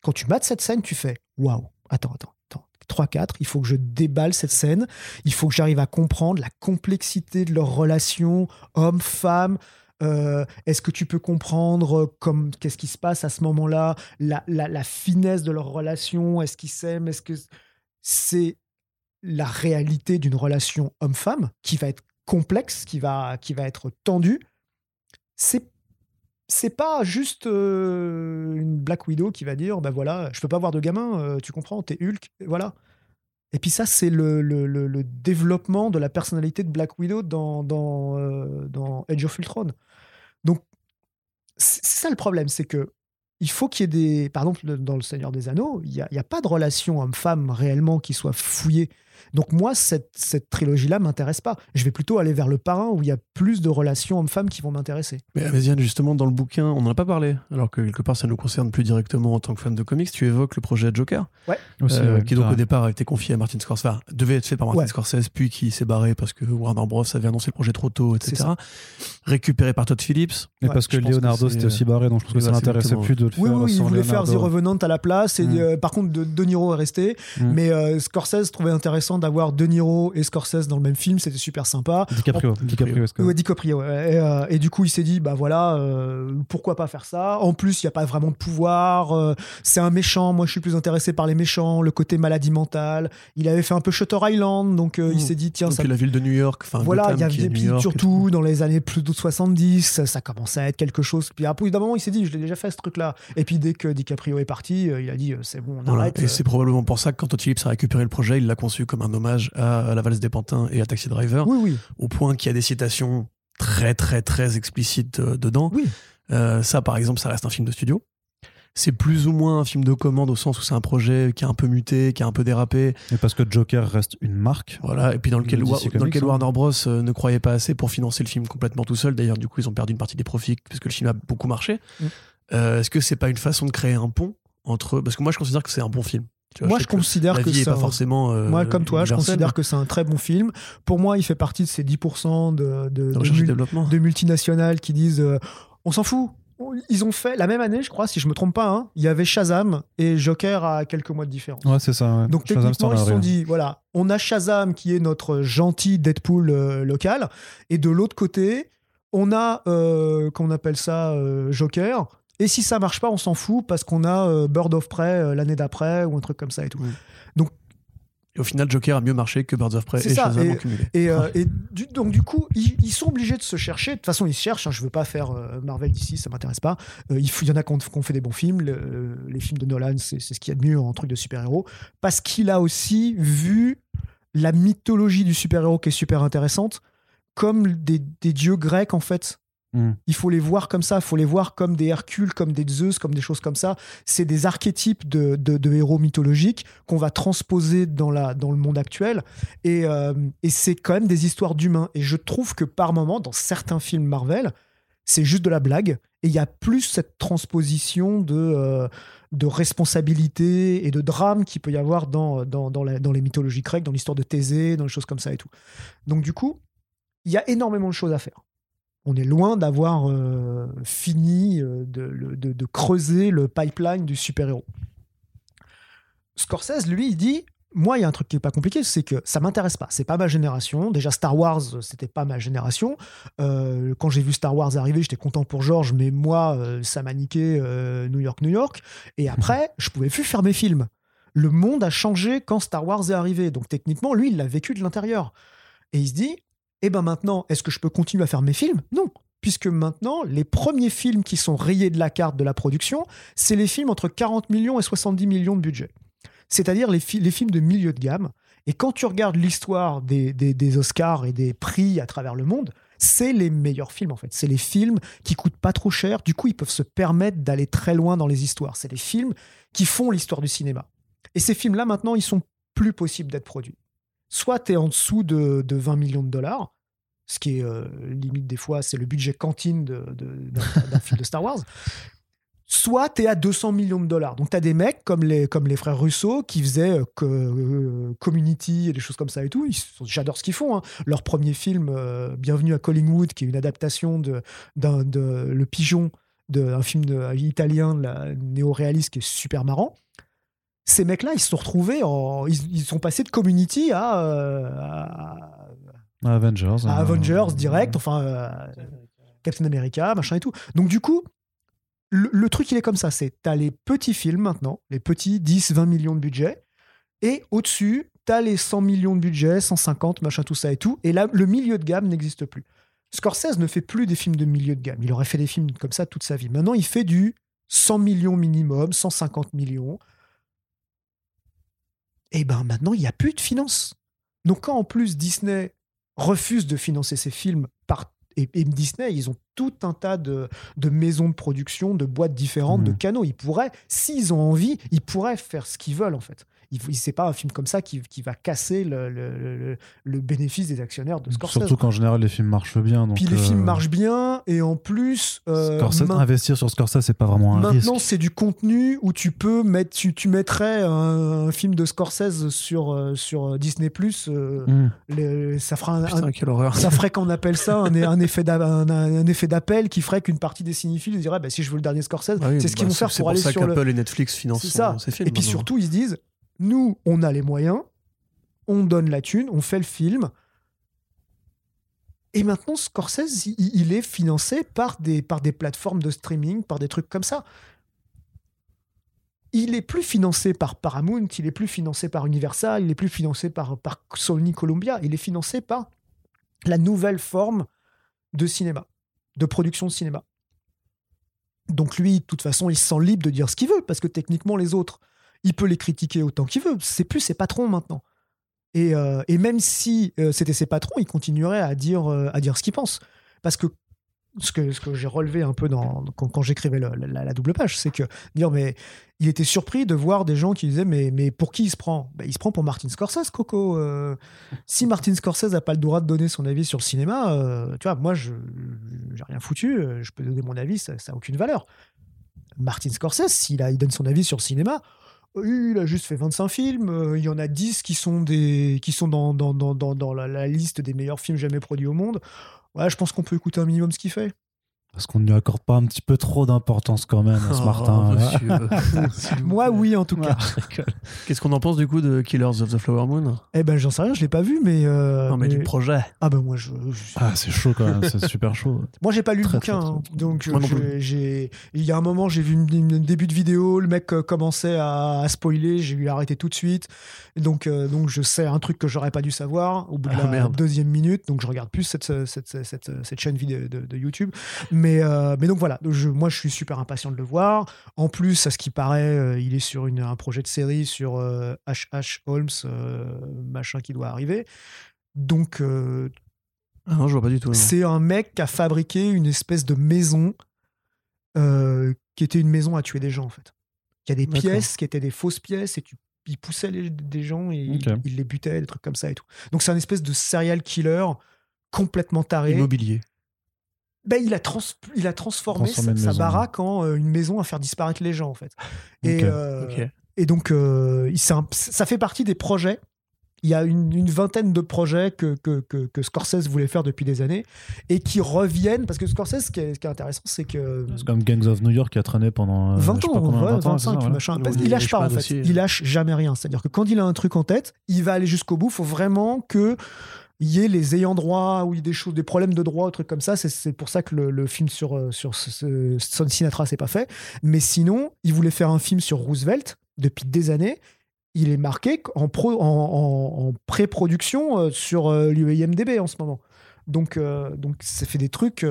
Quand tu mates cette scène, tu fais Waouh attends, attends, attends. 3-4, il faut que je déballe cette scène, il faut que j'arrive à comprendre la complexité de leur relation homme-femme. Euh, est-ce que tu peux comprendre comme qu'est-ce qui se passe à ce moment-là, la, la, finesse de leur relation, est-ce qu'ils s'aiment, est-ce que c'est la réalité d'une relation homme-femme qui va être complexe, qui va, qui va être tendue? C'est c'est pas juste une Black Widow qui va dire ben voilà, je peux pas avoir de gamin, tu comprends, t'es Hulk, voilà. Et puis ça, c'est le, le, développement de la personnalité de Black Widow dans, dans, dans Age of Ultron. Donc, c'est ça le problème, c'est que il faut qu'il y ait des. Par exemple, dans Le Seigneur des Anneaux, il n'y a, pas de relation homme-femme réellement qui soit fouillée. Donc moi, cette, cette trilogie-là m'intéresse pas. Je vais plutôt aller vers le parrain où il y a plus de relations hommes-femmes qui vont m'intéresser. Mais Améziane, justement, dans le bouquin, on n'en a pas parlé, alors que quelque part ça nous concerne plus directement en tant que fan de comics. Tu évoques le projet Joker, ouais. Euh, qui donc au départ a été confié à Martin Scorsese, enfin, devait être fait par Martin Scorsese, puis qui s'est barré parce que Warner Bros avait annoncé le projet trop tôt, etc. Récupéré par Todd Phillips. Mais parce que Leonardo s'était aussi barré, donc je pense que ça n'intéressait plus de le oui, faire. Oui, il voulait faire The Revenant à la place, et mm. euh, par contre, De, Niro est resté. Mm. Mais euh, Scorsese trouvait intéressant d'avoir De Niro et Scorsese dans le même film, c'était super sympa. DiCaprio, DiCaprio, ouais, DiCaprio et, euh, et, du coup, il s'est dit, bah voilà, euh, pourquoi pas faire ça? En plus, il n'y a pas vraiment de pouvoir. Euh, c'est un méchant. Moi, je suis plus intéressé par les méchants, le côté maladie mentale. Il avait fait un peu Shutter Island, donc il hmm. s'est dit, tiens, ça. la ville de New York. Voilà, il y avait puis surtout dans les années plus de 70, ça, commençait à être quelque chose. Puis après, d'un moment, il s'est dit, je l'ai déjà fait ce truc-là. Et puis dès que DiCaprio est parti, il a dit, c'est bon, on arrête. Et c'est probablement pour ça que quand Phillips a récupéré le projet, il l'a conçu comme un hommage à la valse des pantins et à Taxi Driver. Oui, oui. Au point qu'il y a des citations très, très, très explicites euh, dedans. Oui. Euh, ça, par exemple, ça reste un film de studio. C'est plus ou moins un film de commande au sens où c'est un projet qui a un peu muté, qui a un peu dérapé. Et parce que Joker reste une marque. Voilà, et puis dans lequel, dans lequel hein. Warner Bros euh, ne croyait pas assez pour financer le film complètement tout seul. D'ailleurs, du coup, ils ont perdu une partie des profits parce que le film a beaucoup marché. Mm. Est-ce que c'est pas une façon de créer un pont entre. Parce que moi, je considère que c'est un bon film moi, je, considère que, c'est forcément. Euh, moi, comme toi, je considère que c'est un très bon film. Pour moi, il fait partie de ces 10% de, de, de, multinationales qui disent euh, on s'en fout. Ils ont fait la même année, je crois, si je me trompe pas. Hein, il y avait Shazam et Joker à quelques mois de différence. Ouais, c'est ça. Donc techniquement, ils se sont dit voilà, on a Shazam qui est notre gentil Deadpool euh, local, et de l'autre côté, on a qu'on appelle ça Joker Et si ça marche pas, on s'en fout parce qu'on a euh, Bird of Prey euh, l'année d'après ou un truc comme ça et tout. Donc et au final, Joker a mieux marché que Birds of Prey et ça. Shazam Et, cumulé. et, euh, et du- donc du coup, ils, ils sont obligés de se chercher. De toute façon, ils se cherchent. hein. Je veux pas faire euh, Marvel d'ici, ça m'intéresse pas. Euh, il, faut- il y en a qui ont, qui ont fait des bons films. Le- les films de Nolan, c'est c'est ce qu'il y a de mieux en truc de super-héros. Parce qu'il a aussi vu la mythologie du super-héros qui est super intéressante, comme des, des dieux grecs en fait. Mm. Il faut les voir comme ça, il faut les voir comme des Hercules, comme des Zeus, comme des choses comme ça. C'est des archétypes de, héros mythologiques qu'on va transposer dans, le monde actuel. Et, euh, et c'est quand même des histoires d'humains. Et je trouve que par moment, dans certains films Marvel, c'est juste de la blague. Et il y a plus cette transposition de, euh, responsabilité et de drame qu'il peut y avoir dans les mythologies grecques, dans l'histoire de Thésée, dans les choses comme ça et tout. Donc du coup, il y a énormément de choses à faire. On est loin d'avoir euh, fini euh, de, le- de- de creuser le pipeline du super-héros. Scorsese, lui, il dit Moi, il y a un truc qui n'est pas compliqué, c'est que ça m'intéresse pas. C'est pas ma génération. Déjà, Star Wars, c'était pas ma génération. Euh, quand j'ai vu Star Wars arriver, j'étais content pour George, mais moi, euh, ça m'a niqué New York, New York. Et après, je pouvais plus faire mes films. Le monde a changé quand Star Wars est arrivé. Donc, techniquement, lui, il l'a vécu de l'intérieur. Et il se dit Eh ben maintenant, est-ce que je peux continuer à faire mes films? Non. Puisque maintenant, les premiers films qui sont rayés de la carte de la production, c'est les films entre 40 millions et 70 millions de budget. C'est-à-dire les, fi- les films de milieu de gamme. Et quand tu regardes l'histoire des Oscars et des prix à travers le monde, c'est les meilleurs films en fait. C'est les films qui coûtent pas trop cher. Du coup, ils peuvent se permettre d'aller très loin dans les histoires. C'est les films qui font l'histoire du cinéma. Et ces films-là, maintenant, ils sont plus possibles d'être produits. Soit tu es en dessous de, de 20 millions de dollars, ce qui est euh, limite des fois, c'est le budget cantine de- de- d'un d'un film de Star Wars. Soit tu es à 200 millions de dollars. Donc tu as des mecs comme les, comme les frères Russo qui faisaient euh, que- euh, Community et des choses comme ça et tout. J'adore ce qu'ils font. hein. Leur premier film, euh, Bienvenue à Collingwood, qui est une adaptation de, de Le Pigeon, d'un film de- italien de néo-réaliste qui est super marrant. Ces mecs-là, ils se sont retrouvés, en, ils, ils sont passés de Community à, euh, à- Avengers. à euh, Avengers direct, enfin euh, Captain America, machin et tout. Donc du coup, le, le truc il est comme ça, c'est t'as les petits films maintenant, les petits 10, 20 millions de budget, et au-dessus, t'as les 100 millions de budget, 150, machin, tout ça et tout, et là, le milieu de gamme n'existe plus. Scorsese ne fait plus des films de milieu de gamme, il aurait fait des films comme ça toute sa vie. Maintenant, il fait du 100 millions minimum, 150 millions. Et ben maintenant, il n'y a plus de finances. Donc quand en plus Disney refuse de financer ses films par et, et Disney, ils ont tout un tas de, de maisons de production, de boîtes différentes, de Mhm. canaux. Ils pourraient, s'ils ont envie, ils pourraient faire ce qu'ils veulent en fait. Il, il- c'est pas un film comme ça qui, qui va casser le, le- le- le bénéfice des actionnaires de Scorsese. Surtout qu'en général, les films marchent bien. Donc, Puis les euh, films marchent bien et en plus, euh, Scorsese, investir sur Scorsese, c'est pas vraiment un Maintenant, risque. c'est du contenu où tu peux mettre, tu, tu mettrais un, un film de Scorsese sur, euh, sur Disney Plus. Mm. ça fera un, Putain, quelle horreur. ça ferait qu'on appelle ça un, un effet d'a- un, un effet d'appel qui ferait qu'une partie des cinéphiles diraient bah, si je veux le dernier Scorsese, Ah oui, c'est ce qu'ils bah, vont faire c'est pour aller ça sur le. qu'Apple et Netflix financent C'est ça. ces films. Et puis maintenant. surtout, ils se disent nous, on a les moyens, on donne la thune, on fait le film. Et maintenant, Scorsese, il, est financé par des, par des plateformes de streaming, par des trucs comme ça. Il est plus financé par Paramount, il est plus financé par Universal, il est plus financé par, par Sony Columbia, il est financé par la nouvelle forme de cinéma, de production de cinéma. Donc lui, de toute façon, il se sent libre de dire ce qu'il veut, parce que techniquement, les autres, il peut les critiquer autant qu'il veut. C'est plus ses patrons maintenant. Et, euh, et même si euh, c'était ses patrons, il continuerait à dire, euh, à dire ce qu'il pense. Parce que ce que, ce que j'ai relevé un peu dans, quand, quand j'écrivais la, la double page, c'est que dire, mais il était surpris de voir des gens qui disaient, mais, mais pour qui il se prend? Ben, Il se prend pour Martin Scorsese, Coco. Euh, si Martin Scorsese n'a pas le droit de donner son avis sur le cinéma, euh, tu vois, moi, je j'ai rien foutu, je peux donner mon avis, ça n'a aucune valeur. Martin Scorsese, s'il il donne son avis sur le cinéma, il a juste fait 25 films, euh, il y en a 10 qui sont, des, qui sont dans, la, la liste des meilleurs films jamais produits au monde. Ouais, je pense qu'on peut écouter un minimum ce qu'il fait. Parce qu'on ne lui accorde pas un petit peu trop d'importance quand même à ce Oh, Martin. Moi, oui, en tout cas. Qu'est-ce qu'on en pense du coup de Killers of the Flower Moon? Eh ben, j'en sais rien, je l'ai pas vu, mais. euh, Non, mais du projet. Ah ben moi, je, je- Ah, c'est chaud quand même, c'est super chaud. moi j'ai pas lu Très, le bouquin, très, très, hein. donc Moi non je- plus. j'ai. Il y a un moment, j'ai vu une, une début de vidéo, le mec euh, commençait à, à spoiler, j'ai eu arrêté tout de suite, donc euh, donc je sais un truc que j'aurais pas dû savoir au bout de Ah, la merde. deuxième minute, donc je regarde plus cette cette, cette, cette, cette chaîne vidéo de, de YouTube, mais euh, mais donc voilà, je, moi je suis super impatient de le voir. En plus, à ce qui paraît, euh, il est sur une, un projet de série sur H.H. Holmes, euh, machin qui doit arriver. Donc, Ah non, je vois pas du tout. c'est un mec qui a fabriqué une espèce de maison qui était une maison à tuer des gens, en fait. Il y a des pièces qui étaient des fausses pièces et tu, il poussait les- des gens et il- il, les butait, des trucs comme ça et tout. Donc, c'est un espèce de serial killer complètement taré. Immobilier. Ben, il, a trans- il a transformé, Transformé sa, baraque en euh, une maison à faire disparaître les gens, en fait. Et, euh, et donc, euh, il- un- ça fait partie des projets. Il y a une, une vingtaine de projets que, que, que, que Scorsese voulait faire depuis des années et qui reviennent. Parce que Scorsese, ce qui est, ce qui est intéressant, c'est que. C'est comme Gangs of New York qui a traîné pendant euh, 20 je sais ans, ouais, 20 ans, 25, c'est ça, voilà. machin. Parce Oui, qu'il lâche pas, en fait. aussi. Il lâche jamais rien. C'est-à-dire que quand il a un truc en tête, il va aller jusqu'au bout. Il faut vraiment que il y ait les ayants droit ou des choses, des problèmes de droit, trucs comme ça. C'est- pour ça que le, le film sur, euh, sur ce, Son Sinatra, c'est pas fait. Mais sinon, il voulait faire un film sur Roosevelt depuis des années. Il est marqué en, pro- en, en- pré-production euh, sur euh, l'IMDB en ce moment. Donc, donc ça fait des trucs.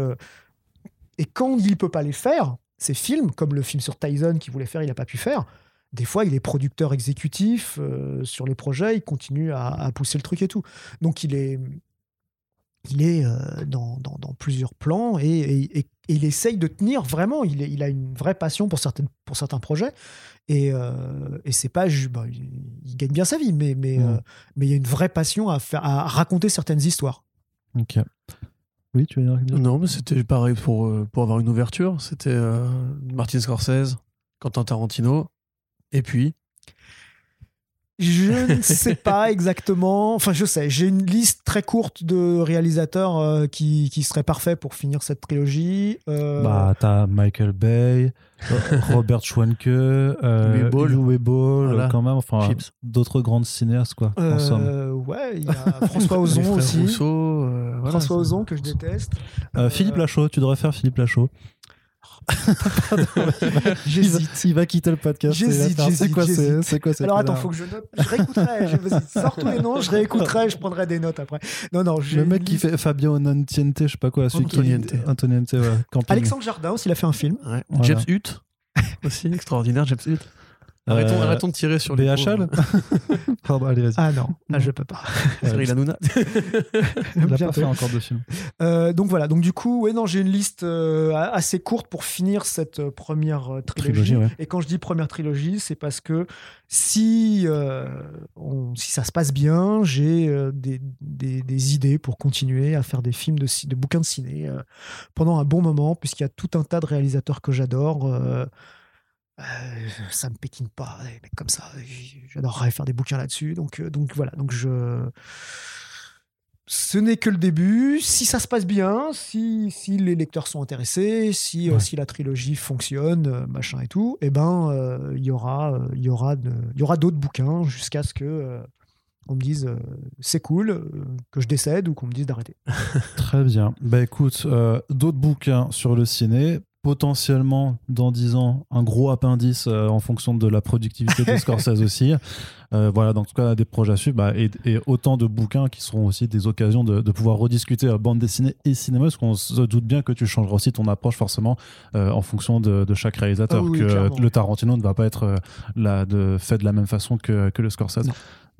et quand il peut pas les faire, ces films, comme le film sur Tyson qu'il voulait faire, il n'a pas pu faire. Des fois, il est producteur exécutif euh, sur les projets, il continue à, à pousser le truc et tout. Donc, il est, il est euh, dans, dans- dans plusieurs plans et, et- et- et il essaye de tenir vraiment. Il, est- il a une vraie passion pour, certaines, pour certains projets. Et, euh, et c'est pas. bah, il, il gagne bien sa vie, mais, mais, Mm. euh, mais il y a une vraie passion à, faire, à raconter certaines histoires. Ok. Oui, tu veux dire Non, mais c'était pareil pour, pour avoir une ouverture. C'était euh, Martin Scorsese, Quentin Tarantino, et puis. Je ne sais pas exactement. Enfin, je sais. J'ai une liste très courte de réalisateurs euh, qui, qui seraient parfaits pour finir cette trilogie. Euh, Bah, t'as Michael Bay, euh, Robert Schwenke, euh. Uwe Boll, Voilà. quand même, enfin, Chips. d'autres grandes cinéastes, quoi, en somme. euh, ouais, il y a François Ozon aussi. Rousseau, euh, voilà, François Ozon que je déteste. Euh, Euh, Philippe Lachaud, tu devrais faire Philippe Lachaud. J'hésite. Il va, il va quitter le podcast. J'hésite, C'est quoi, c'est, quoi Alors attends, faut que je note. Je réécouterai. Je, sors tous les noms, je réécouterai, je prendrai des notes après. Non, non, Le mec qui fait Fabio Nantiente, je sais pas quoi, celui Antoniente. qui Antoniente, ouais. Alexandre Jardin aussi, il a fait un film. Ouais. Voilà. James Hutt, aussi, extraordinaire, James Hutt. Arrêtons, Euh, arrêtons de tirer sur les. BHL Pardon, allez, vas-y. Ah non, là je peux pas. Cyril Hanouna. Il a pas fait encore de film. Euh, donc voilà, donc du coup, ouais, non, j'ai une liste euh, assez courte pour finir cette euh, première euh, trilogie. Trilogie, ouais. Et quand je dis première trilogie, c'est parce que si, euh, on- si ça se passe bien, j'ai euh, des, des- des idées pour continuer à faire des films de, de bouquins de ciné euh, pendant un bon moment, puisqu'il y a tout un tas de réalisateurs que j'adore. Euh, ça me pétine pas, des mecs comme ça. J'adorerais faire des bouquins là-dessus. Donc, euh, donc voilà, donc je ce n'est que le début. Si ça se passe bien, si, si les lecteurs sont intéressés, si, euh, la trilogie fonctionne, euh, machin et tout, eh ben, euh, il y aura, il y aura, de- il y aura d'autres bouquins jusqu'à ce que on me dise euh, c'est cool, euh, que je décède ou qu'on me dise d'arrêter. Très bien. Bah écoute, euh, d'autres bouquins sur le ciné, potentiellement dans 10 ans, un gros appendice euh, en fonction de la productivité de Scorsese aussi. Euh, voilà, donc en tout cas, des projets à suivre bah, et, et autant de bouquins qui seront aussi des occasions de, de pouvoir rediscuter euh, bande dessinée et cinéma, parce qu'on se doute bien que tu changeras aussi ton approche forcément euh, en fonction de, de chaque réalisateur. Ah oui, que clairement. le Tarantino ne va pas être là, de, fait de la même façon que, que le Scorsese. Non.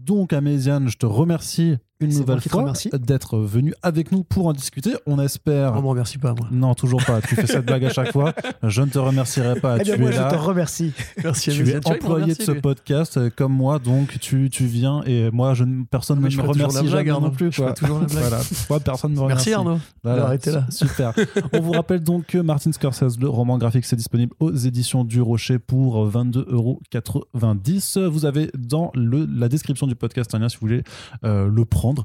Donc, Améziane, je te remercie une C'est nouvelle fois d'être venu avec nous pour en discuter. On espère. On me remercie pas, moi. Non, toujours pas. Tu fais cette blague à chaque fois. Je ne te remercierai pas. Eh bien, tu moi, es je te remercie. Merci Tu es employé de ce podcast euh, comme moi, donc tu, tu viens et moi, je, ne- personne ne me remercie jamais Arnaud. non plus. Je quoi. ferai toujours la blague. Voilà. Moi, personne ne me remercie. Merci Arnaud. Voilà, Arrêtez là. su- Super. On vous rappelle donc que Martin Scorsese, le roman graphique, c'est disponible aux éditions du Rocher pour 22,90€. Vous avez dans le, la description du du podcast un lien si vous voulez le prendre,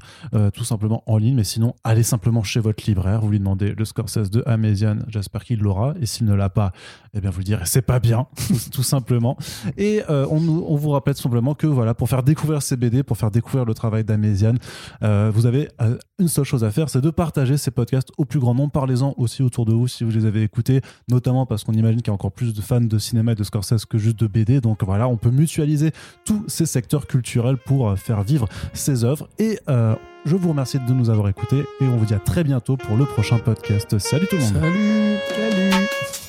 tout simplement en ligne. Mais sinon, allez simplement chez votre libraire, vous lui demandez le Scorsese de Amézian, j'espère qu'il l'aura. Et s'il ne l'a pas, eh bien vous lui direz c'est pas bien, tout simplement. Et on, on, vous rappelle simplement que voilà, pour faire découvrir ces BD, pour faire découvrir le travail d'Amézian, vous avez une seule chose à faire, c'est de partager ces podcasts au plus grand nombre. Parlez-en aussi autour de vous si vous les avez écoutés, notamment parce qu'on imagine qu'il y a encore plus de fans de cinéma et de Scorsese que juste de BD. Donc voilà, on peut mutualiser tous ces secteurs culturels pour euh, faire vivre ces œuvres. Et euh, je vous remercie de nous avoir écoutés et on vous dit à très bientôt pour le prochain podcast. Salut tout le monde. Salut. Salut.